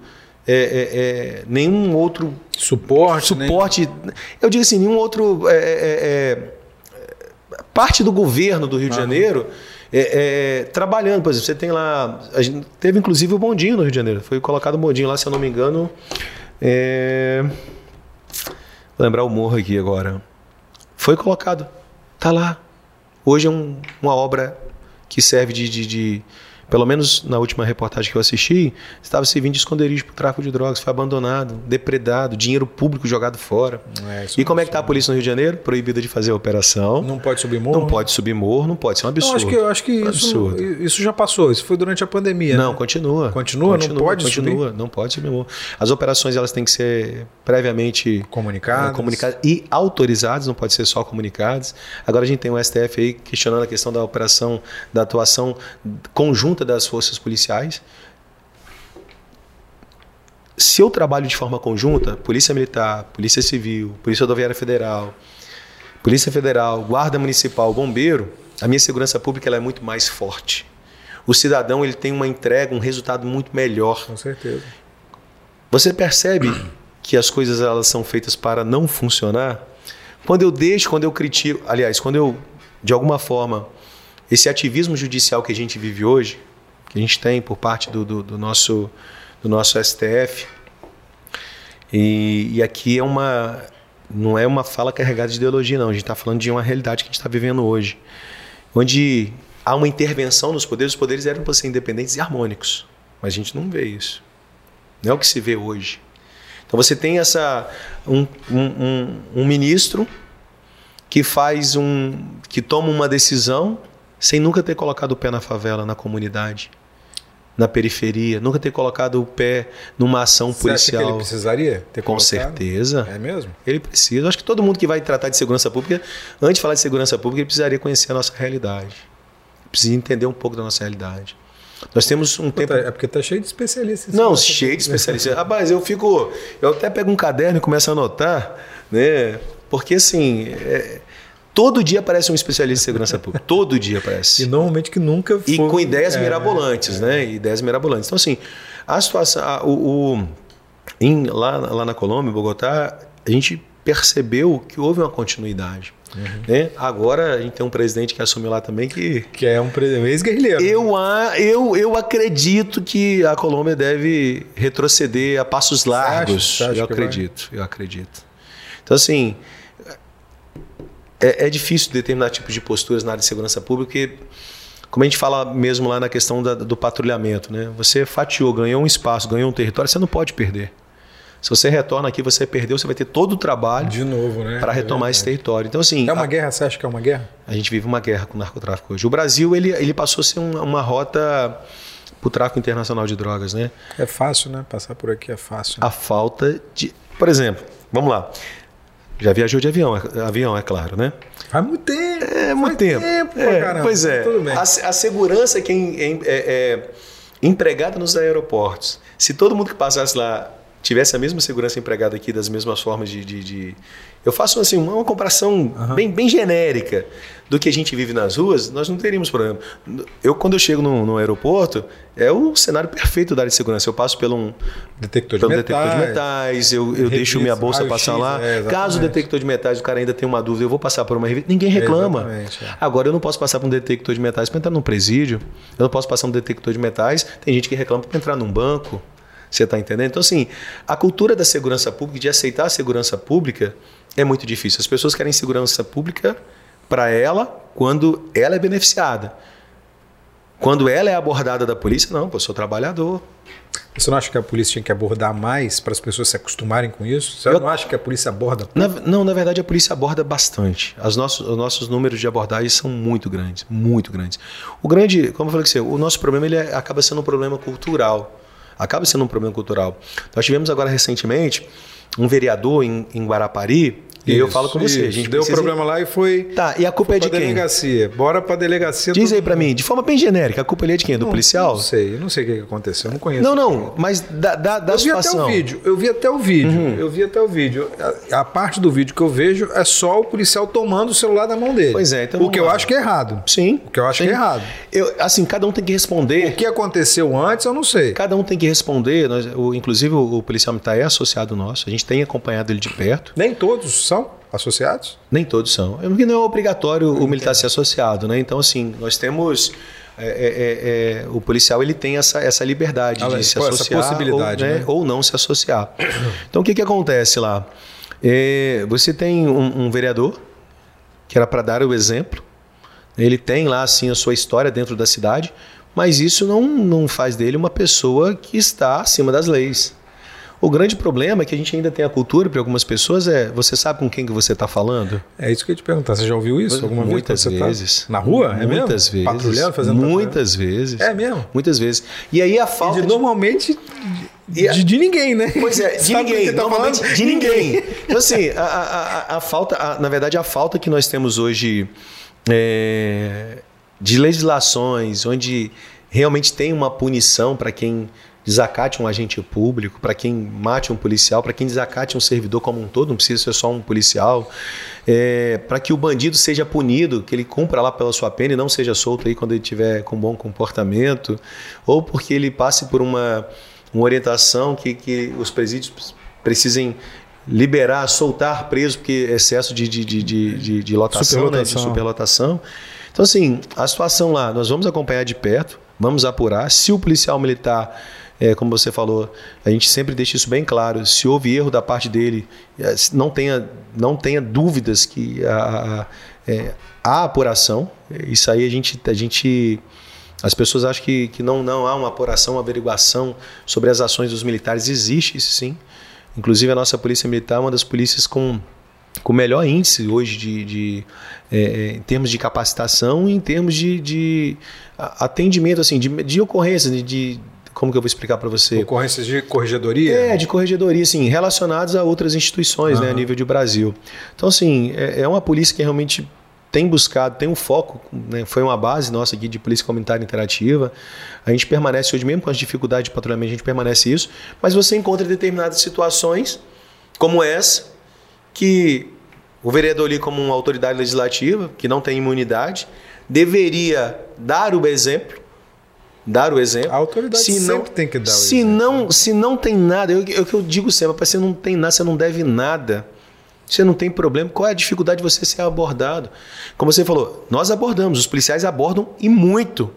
É, é, é, nenhum outro suporte. Suporte. Nem... Eu digo assim, nenhum outro é, é, é, parte do governo do Rio de Janeiro é, é, trabalhando. Por exemplo, você tem lá. A gente teve inclusive o bondinho no Rio de Janeiro. Foi colocado o bondinho lá, se eu não me engano. É, vou lembrar o morro aqui agora. Foi colocado. Tá lá. Hoje é um, uma obra que serve de, de, de pelo menos na última reportagem que eu assisti, estava servindo de esconderijo para o tráfico de drogas, foi abandonado, depredado, dinheiro público jogado fora. É, e como é que está a polícia no Rio de Janeiro? Proibida de fazer a operação. Não pode subir morro? Não pode subir morro, não pode. Isso é um absurdo. Não, acho que, eu acho que isso, isso já passou, isso foi durante a pandemia. Não, né? continua. Continua? Continua? Não pode continua, subir? Não pode subir morro. As operações elas têm que ser previamente comunicadas. comunicadas e autorizadas, não pode ser só comunicadas. Agora a gente tem o STF aí questionando a questão da operação, da atuação conjunta das forças policiais policiais. Se eu trabalho de forma conjunta, Polícia Militar, Polícia Civil, Polícia Rodoviária Federal, Polícia Federal, Guarda Municipal, Bombeiro, a minha segurança pública ela é muito mais forte. O cidadão ele tem uma entrega, um resultado muito melhor. Com certeza. Você percebe que as coisas elas são feitas para não funcionar? Quando eu deixo, quando eu critico, aliás, quando eu, de alguma forma, esse ativismo judicial que a gente vive hoje, que a gente tem por parte do, do, do nosso, do nosso STF. E, e, aqui é uma não é uma fala carregada de ideologia, não. A gente está falando de uma realidade que a gente está vivendo hoje, onde há uma intervenção nos poderes. Os poderes eram para ser independentes e harmônicos, mas a gente não vê isso. Não é o que se vê hoje. Então você tem essa um, um, um, um ministro que faz um que toma uma decisão sem nunca ter colocado o pé na favela, na comunidade na periferia, nunca ter colocado o pé numa ação Você policial. Acha que ele precisaria ter Com colocado? certeza. É mesmo? Ele precisa. Acho que todo mundo que vai tratar de segurança pública, antes de falar de segurança pública, ele precisaria conhecer a nossa realidade. Precisa entender um pouco da nossa realidade. Nós temos um tempo. É porque tá cheio de especialistas. Não, cheio de especialistas. Rapaz, eu fico. Eu até pego um caderno e começo a anotar, né? Porque assim. É Todo dia aparece um especialista em segurança pública. Todo dia aparece. E normalmente que nunca foi... E com ideias é, mirabolantes, é. né? Ideias mirabolantes. Então, assim, a situação. A, o, o em, lá, lá na Colômbia, em Bogotá, a gente percebeu que houve uma continuidade. Uhum. Né? Agora a gente tem um presidente que assumiu lá também que. Que é um ex-guerrilheiro. Eu, eu, eu acredito que a Colômbia deve retroceder a passos largos. Eu acredito, vai? eu acredito. Então, assim, é, é difícil determinar tipos de posturas na área de segurança pública, porque, como a gente fala mesmo lá na questão da, do patrulhamento, né? você fatiou, ganhou um espaço, ganhou um território, você não pode perder. Se você retorna aqui, você perdeu, você vai ter todo o trabalho de novo, né? Para retomar é esse território. Então assim, é uma a, guerra. Você acha que é uma guerra? A gente vive uma guerra com o narcotráfico hoje. O Brasil ele, ele passou a ser uma, uma rota para o tráfico internacional de drogas, né? É fácil, né? Passar por aqui é fácil. Né? A falta de, por exemplo, vamos lá. Já viajou de avião, avião, é claro, né? Faz muito tempo. É, muito tempo. tempo é, pois é. A, a, segurança que é, é, é, empregada nos aeroportos. Se todo mundo que passasse lá tivesse a mesma segurança empregada aqui, das mesmas formas de. de, de... Eu faço assim, uma comparação uhum. bem, bem genérica do que a gente vive nas ruas, nós não teríamos problema. Eu, quando eu chego no, no aeroporto, é o cenário perfeito da área de segurança. Eu passo pelo um detector de, metais, detector de metais, eu, eu deixo minha bolsa passar lá. É, Caso o detector de metais o cara ainda tenha uma dúvida, eu vou passar por uma revista. Ninguém reclama. É, Agora, eu não posso passar por um detector de metais para entrar num presídio. Eu não posso passar um detector de metais. Tem gente que reclama para entrar num banco. Você está entendendo? Então, assim, a cultura da segurança pública, de aceitar a segurança pública, é muito difícil. As pessoas querem segurança pública para ela quando ela é beneficiada. Quando ela é abordada da polícia, não, eu sou trabalhador. Você não acha que a polícia tinha que abordar mais para as pessoas se acostumarem com isso? Você eu, não acha que a polícia aborda? Na, não, na verdade a polícia aborda bastante. As nossos, os nossos números de abordagem são muito grandes, muito grandes. O grande, como eu falei com você, o nosso problema ele é, acaba sendo um problema cultural acaba sendo um problema cultural. Nós tivemos agora recentemente um vereador em, em Guarapari e eu falo com você. Isso. A gente Deu precisa... problema lá e foi. Tá, e a culpa é de quem? delegacia. Bora pra delegacia. Diz aí pra mim, de forma bem genérica, a culpa ali é de quem? Do não, policial? Não sei, eu não sei o que aconteceu, eu não conheço. Não, não, mas da, da, da eu situação. Vi até o vídeo, eu vi até o vídeo, uhum. eu vi até o vídeo. A, a, parte do vídeo que eu vejo é só o policial tomando o celular da mão dele. Pois é, então. O que eu acho que é errado. Sim. O que eu acho sim. que é errado. Eu, assim, cada um tem que responder. O que aconteceu antes, eu não sei. Cada um tem que responder. Nós, o, inclusive, o, o policial militar é associado nosso, a gente tem acompanhado ele de perto. Nem todos são? associados? Nem todos são. Porque não é obrigatório o militar ser associado, né? Então, assim, nós temos. É, é, é, é o policial ele tem essa, essa liberdade de se associar possibilidade, ou, né, né? ou não se associar. Então, o que, que acontece lá? É, você tem um, um vereador que era para dar o exemplo. Ele tem lá assim a sua história dentro da cidade, mas isso não, não faz dele uma pessoa que está acima das leis. O grande problema é que a gente ainda tem a cultura para algumas pessoas é você sabe com quem que você está falando? É isso que eu ia te perguntar. Você já ouviu isso alguma muitas vez? Muitas vezes. Tá na rua? É muitas mesmo? vezes. Patrulhando, fazendo Muitas vezes. É mesmo? Muitas vezes. E aí a falta. E de, normalmente. De, de, de, ninguém, né? Pois é, de ninguém. Tá normalmente falando? de ninguém. Então, assim, a, a, a falta, a, na verdade, a falta que nós temos hoje é, de legislações onde realmente tem uma punição para quem desacate um agente público, para quem mate um policial, para quem desacate um servidor como um todo, não precisa ser só um policial, é, para que o bandido seja punido, que ele cumpra lá pela sua pena e não seja solto aí quando ele tiver com bom comportamento, ou porque ele passe por uma, uma orientação que, que os presídios precisem liberar, soltar preso, porque excesso de, de, de, de, de lotação, né, de superlotação. Então, assim, a situação lá, nós vamos acompanhar de perto, vamos apurar. Se o policial militar é, como você falou, a gente sempre deixa isso bem claro. Se houve erro da parte dele, é, não tenha, não tenha dúvidas que a, é, há apuração. Isso aí a gente, a gente as pessoas acham que, que não, não há uma apuração, uma averiguação sobre as ações dos militares. Existe isso sim. Inclusive a nossa polícia militar é uma das polícias com com o melhor índice hoje de, de é, é em termos de capacitação e em termos de, de atendimento assim de, de ocorrências de, de, como que eu vou explicar para você? Ocorrências de corregedoria? É, de corregedoria, sim, relacionadas a outras instituições, uhum. né, a nível de Brasil. Então, assim, é, é uma polícia que realmente tem buscado, tem um foco, né, foi uma base nossa aqui de polícia comunitária interativa. A gente permanece hoje, mesmo com as dificuldades de patrulhamento, a gente permanece isso, mas você encontra determinadas situações, como essa, que o vereador ali, como uma autoridade legislativa, que não tem imunidade, deveria dar o exemplo dar o exemplo. A autoridade se sempre tem que dar o se exemplo. Não, se não tem nada, eu, eu, eu digo sempre, você não tem nada, você não deve nada. Você não tem problema. Qual é a dificuldade de você ser abordado? Como você falou, nós abordamos, os policiais abordam e muito.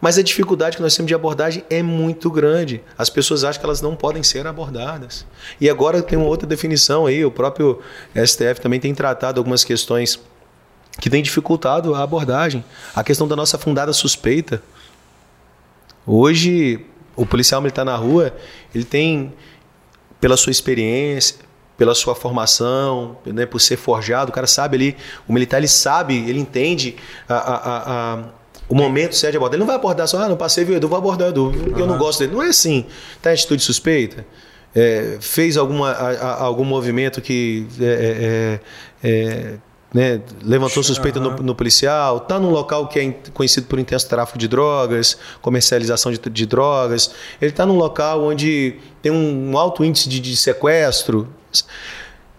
Mas a dificuldade que nós temos de abordagem é muito grande. As pessoas acham que elas não podem ser abordadas. E agora tem uma outra definição aí, o próprio STF também tem tratado algumas questões que têm dificultado a abordagem. A questão da nossa fundada suspeita. Hoje, o policial militar na rua, ele tem, pela sua experiência, pela sua formação, né, por ser forjado, o cara sabe ali, o militar ele sabe, ele entende a, a, a, o momento certo de abordar. Ele não vai abordar só, ah, não passei, viu, Edu, vou abordar o Edu, porque eu não gosto dele. Não é assim. Está em atitude suspeita? É, fez alguma, algum movimento que é, é, é, é né, levantou suspeita no, no, policial, está num local que é conhecido por intenso tráfico de drogas, comercialização de, de drogas, ele está num local onde tem um alto índice de, de sequestro.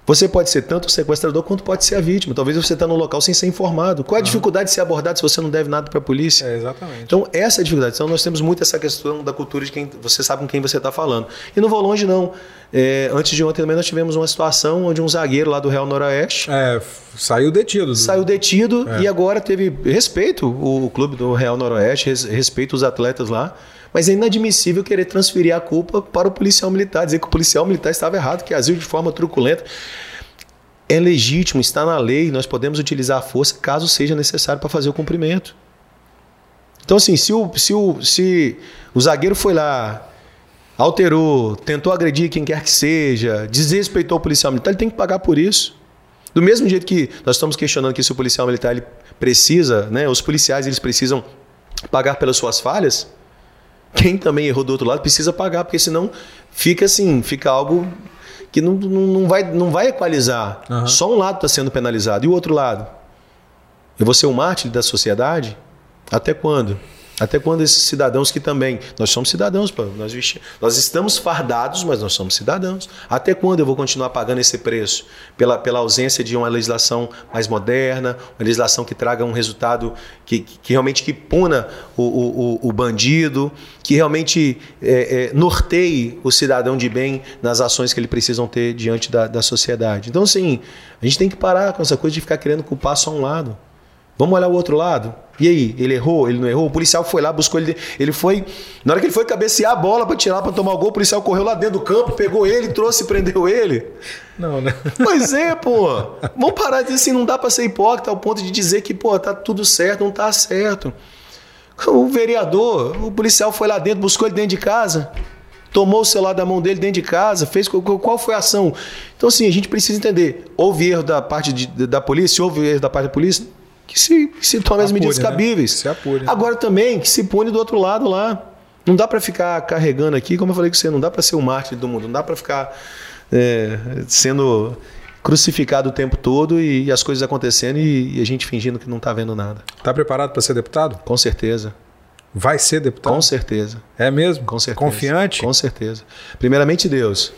Você pode ser tanto o sequestrador quanto pode ser a vítima. Talvez você está no local sem ser informado. Qual é a uhum. dificuldade de ser abordado se você não deve nada para a polícia? É, exatamente. Então, essa é a dificuldade. Então, nós temos muito essa questão da cultura de quem você sabe com quem você está falando. E não vou longe, não. É, antes de ontem também nós tivemos uma situação onde um zagueiro lá do Real Noroeste. É, saiu detido. Saiu detido é. e agora teve respeito o clube do Real Noroeste, respeito os atletas lá. Mas é inadmissível querer transferir a culpa para o policial militar, dizer que o policial militar estava errado, que agiu de forma truculenta. É legítimo, está na lei, nós podemos utilizar a força caso seja necessário para fazer o cumprimento. Então, assim, se o, se o, se o zagueiro foi lá, alterou, tentou agredir quem quer que seja, desrespeitou o policial militar, ele tem que pagar por isso. Do mesmo jeito que nós estamos questionando que se o policial militar ele precisa, né, os policiais eles precisam pagar pelas suas falhas, quem também errou do outro lado precisa pagar, porque senão fica assim, fica algo que não, não, não vai, não vai equalizar. Uhum. Só um lado está sendo penalizado. E o outro lado? Eu vou ser um mártir da sociedade? Até quando? Até quando esses cidadãos que também. Nós somos cidadãos, nós, nós estamos fardados, mas nós somos cidadãos. Até quando eu vou continuar pagando esse preço? Pela, pela ausência de uma legislação mais moderna, uma legislação que traga um resultado que, que realmente que puna o, o, o bandido, que realmente é, é, norteie o cidadão de bem nas ações que ele precisam ter diante da, da sociedade. Então, assim, a gente tem que parar com essa coisa de ficar querendo culpar só um lado. Vamos olhar o outro lado? E aí, ele errou? Ele não errou? O policial foi lá, buscou ele. Ele foi. Na hora que ele foi cabecear a bola para tirar, para tomar o gol, o policial correu lá dentro do campo, pegou ele, trouxe e prendeu ele. Não, né? Pois é, pô. Vamos parar de dizer assim, não dá para ser hipócrita ao ponto de dizer que, pô, tá tudo certo, não tá certo. O vereador, o policial foi lá dentro, buscou ele dentro de casa, tomou o celular da mão dele dentro de casa, fez qual foi a ação. Então, assim, a gente precisa entender: houve erro da parte de, da polícia, houve erro da parte da polícia? Que se, que se tome as medidas né? cabíveis. Se apure, né? Agora também que se pune do outro lado lá. Não dá para ficar carregando aqui, como eu falei com você, não dá para ser o mártir do mundo, não dá para ficar é, sendo crucificado o tempo todo e, e as coisas acontecendo e, e, a gente fingindo que não está vendo nada. Está preparado para ser deputado? Com certeza. Vai ser deputado? Com certeza. É mesmo? Com certeza. Confiante? Com certeza. Primeiramente Deus.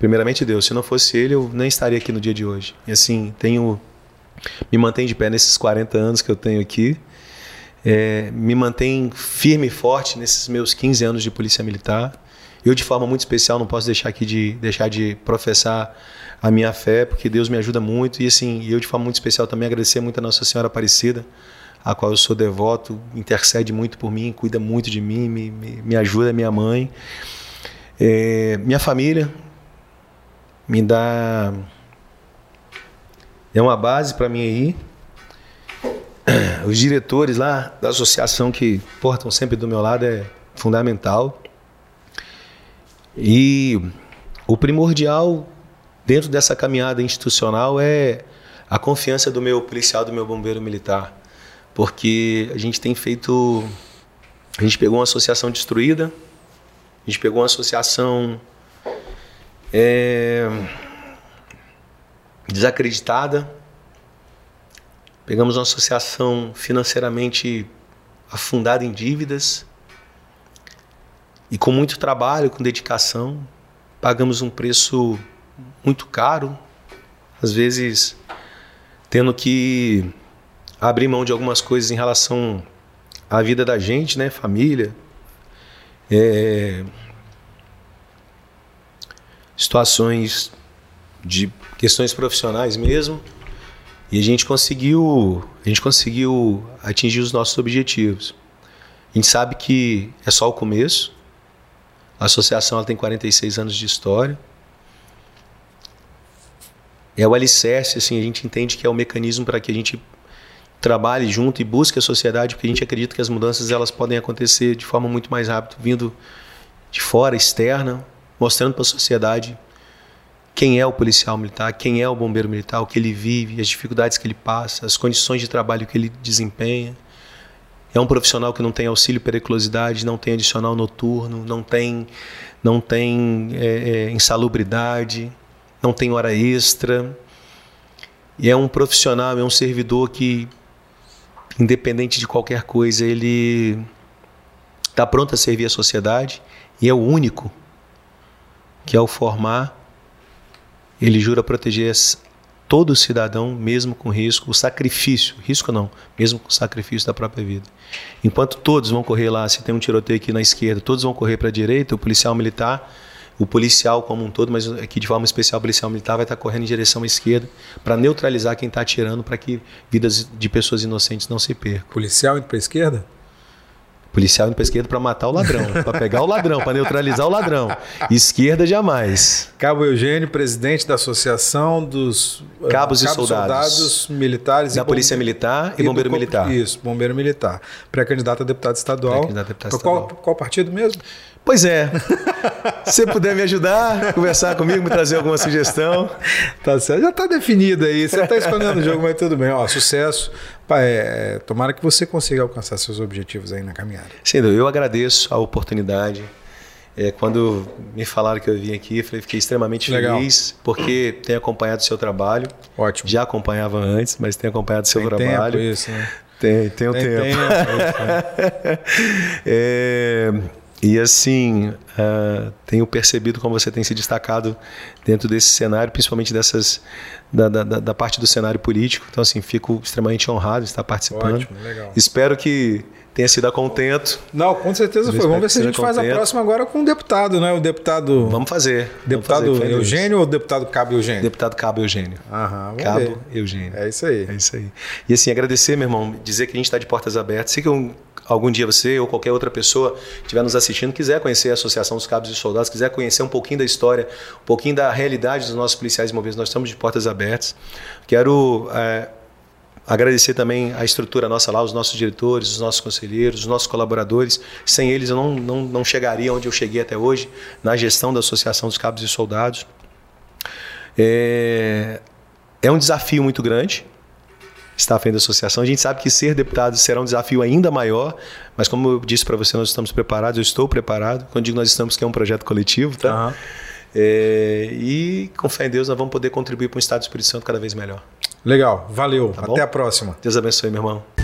Primeiramente Deus. Se não fosse Ele, eu nem estaria aqui no dia de hoje. E assim, tenho me mantém de pé nesses 40 anos que eu tenho aqui, é, me mantém firme e forte nesses meus 15 anos de polícia militar. Eu, de forma muito especial, não posso deixar aqui de deixar de professar a minha fé, porque Deus me ajuda muito. E assim, eu, de forma muito especial, também agradecer muito a Nossa Senhora Aparecida, a qual eu sou devoto, intercede muito por mim, cuida muito de mim, me, me, me ajuda, minha mãe. É, minha família me dá é uma base para mim aí. Os diretores lá da associação que portam sempre do meu lado é fundamental. E o primordial dentro dessa caminhada institucional é a confiança do meu policial, do meu bombeiro militar. Porque a gente tem feito. A gente pegou uma associação destruída, a gente pegou uma associação. É, desacreditada. Pegamos uma associação financeiramente afundada em dívidas e com muito trabalho, com dedicação, pagamos um preço muito caro, às vezes tendo que abrir mão de algumas coisas em relação à vida da gente, né, família, é, situações de questões profissionais mesmo. E a gente conseguiu, a gente conseguiu atingir os nossos objetivos. A gente sabe que é só o começo. A associação ela tem 46 anos de história. É o alicerce, assim, a gente entende que é o mecanismo para que a gente trabalhe junto e busque a sociedade, porque a gente acredita que as mudanças elas podem acontecer de forma muito mais rápida, vindo de fora, externa, mostrando para a sociedade quem é o policial militar, quem é o bombeiro militar, o que ele vive, as dificuldades que ele passa, as condições de trabalho que ele desempenha. É um profissional que não tem auxílio periculosidade, não tem adicional noturno, não tem, não tem é, é, insalubridade, não tem hora extra. E é um profissional, é um servidor que, independente de qualquer coisa, ele está pronto a servir a sociedade e é o único que, ao formar, ele jura proteger todo cidadão, mesmo com risco, o sacrifício, risco não, mesmo com o sacrifício da própria vida. Enquanto todos vão correr lá, se tem um tiroteio aqui na esquerda, todos vão correr para a direita, o policial militar, o policial como um todo, mas aqui de forma especial o policial militar vai estar correndo em direção à esquerda para neutralizar quem está atirando para que vidas de pessoas inocentes não se percam. Policial indo para a esquerda? Policial indo para esquerda para matar o ladrão, para pegar o ladrão, para neutralizar o ladrão. Esquerda jamais. Cabo Eugênio, presidente da Associação dos uh, Cabos, e Soldados, soldados Militares da Polícia Militar e, e Bombeiro Militar. Isso, Bombeiro Militar. Pré-candidato a deputado estadual. Pré-candidato a deputado estadual. Qual, qual partido mesmo? Pois é. Se puder me ajudar, conversar comigo, me trazer alguma sugestão. Tá certo, já está definido aí. Você está escondendo o jogo, mas tudo bem. Ó, sucesso. Pai, é, tomara que você consiga alcançar seus objetivos aí na caminhada. Sim, eu agradeço a oportunidade. É, quando me falaram que eu vim aqui, fiquei extremamente Legal. feliz, porque tenho acompanhado o seu trabalho. Ótimo. Já acompanhava antes, mas tenho acompanhado o seu tem trabalho. Tempo isso, né? Tem, tem um tem, tempo. Tem, é, e assim, uh, tenho percebido como você tem se destacado dentro desse cenário, principalmente dessas da, da, da, parte do cenário político. Então, assim, fico extremamente honrado de estar participando. Ótimo, legal. Espero que tenha sido a contento. Não, com certeza foi. Vamos ver se a gente faz a próxima agora com o deputado, né? O deputado. Vamos fazer. Deputado Vamos fazer, Eugênio ou deputado Cabo Eugênio? Deputado Cabo Eugênio. Aham, Cabo ver. Eugênio. É isso aí. É isso aí. E assim, agradecer, meu irmão, dizer que a gente está de portas abertas. Sei que eu algum dia você ou qualquer outra pessoa estiver nos assistindo, quiser conhecer a Associação dos Cabos e Soldados, quiser conhecer um pouquinho da história, um pouquinho da realidade dos nossos policiais movidos, nós estamos de portas abertas. Quero é, agradecer também a estrutura nossa lá, os nossos diretores, os nossos conselheiros, os nossos colaboradores. Sem eles eu não, não, não chegaria onde eu cheguei até hoje, na gestão da Associação dos Cabos e Soldados. É, é um desafio muito grande, está à frente da associação. A gente sabe que ser deputado será um desafio ainda maior, mas como eu disse para você, nós estamos preparados, eu estou preparado. Quando digo nós estamos, que é um projeto coletivo, tá? Uhum. É, e com fé em Deus, nós vamos poder contribuir para um Estado do Espírito Santo cada vez melhor. Legal, valeu. Tá Até a próxima. Deus abençoe, meu irmão.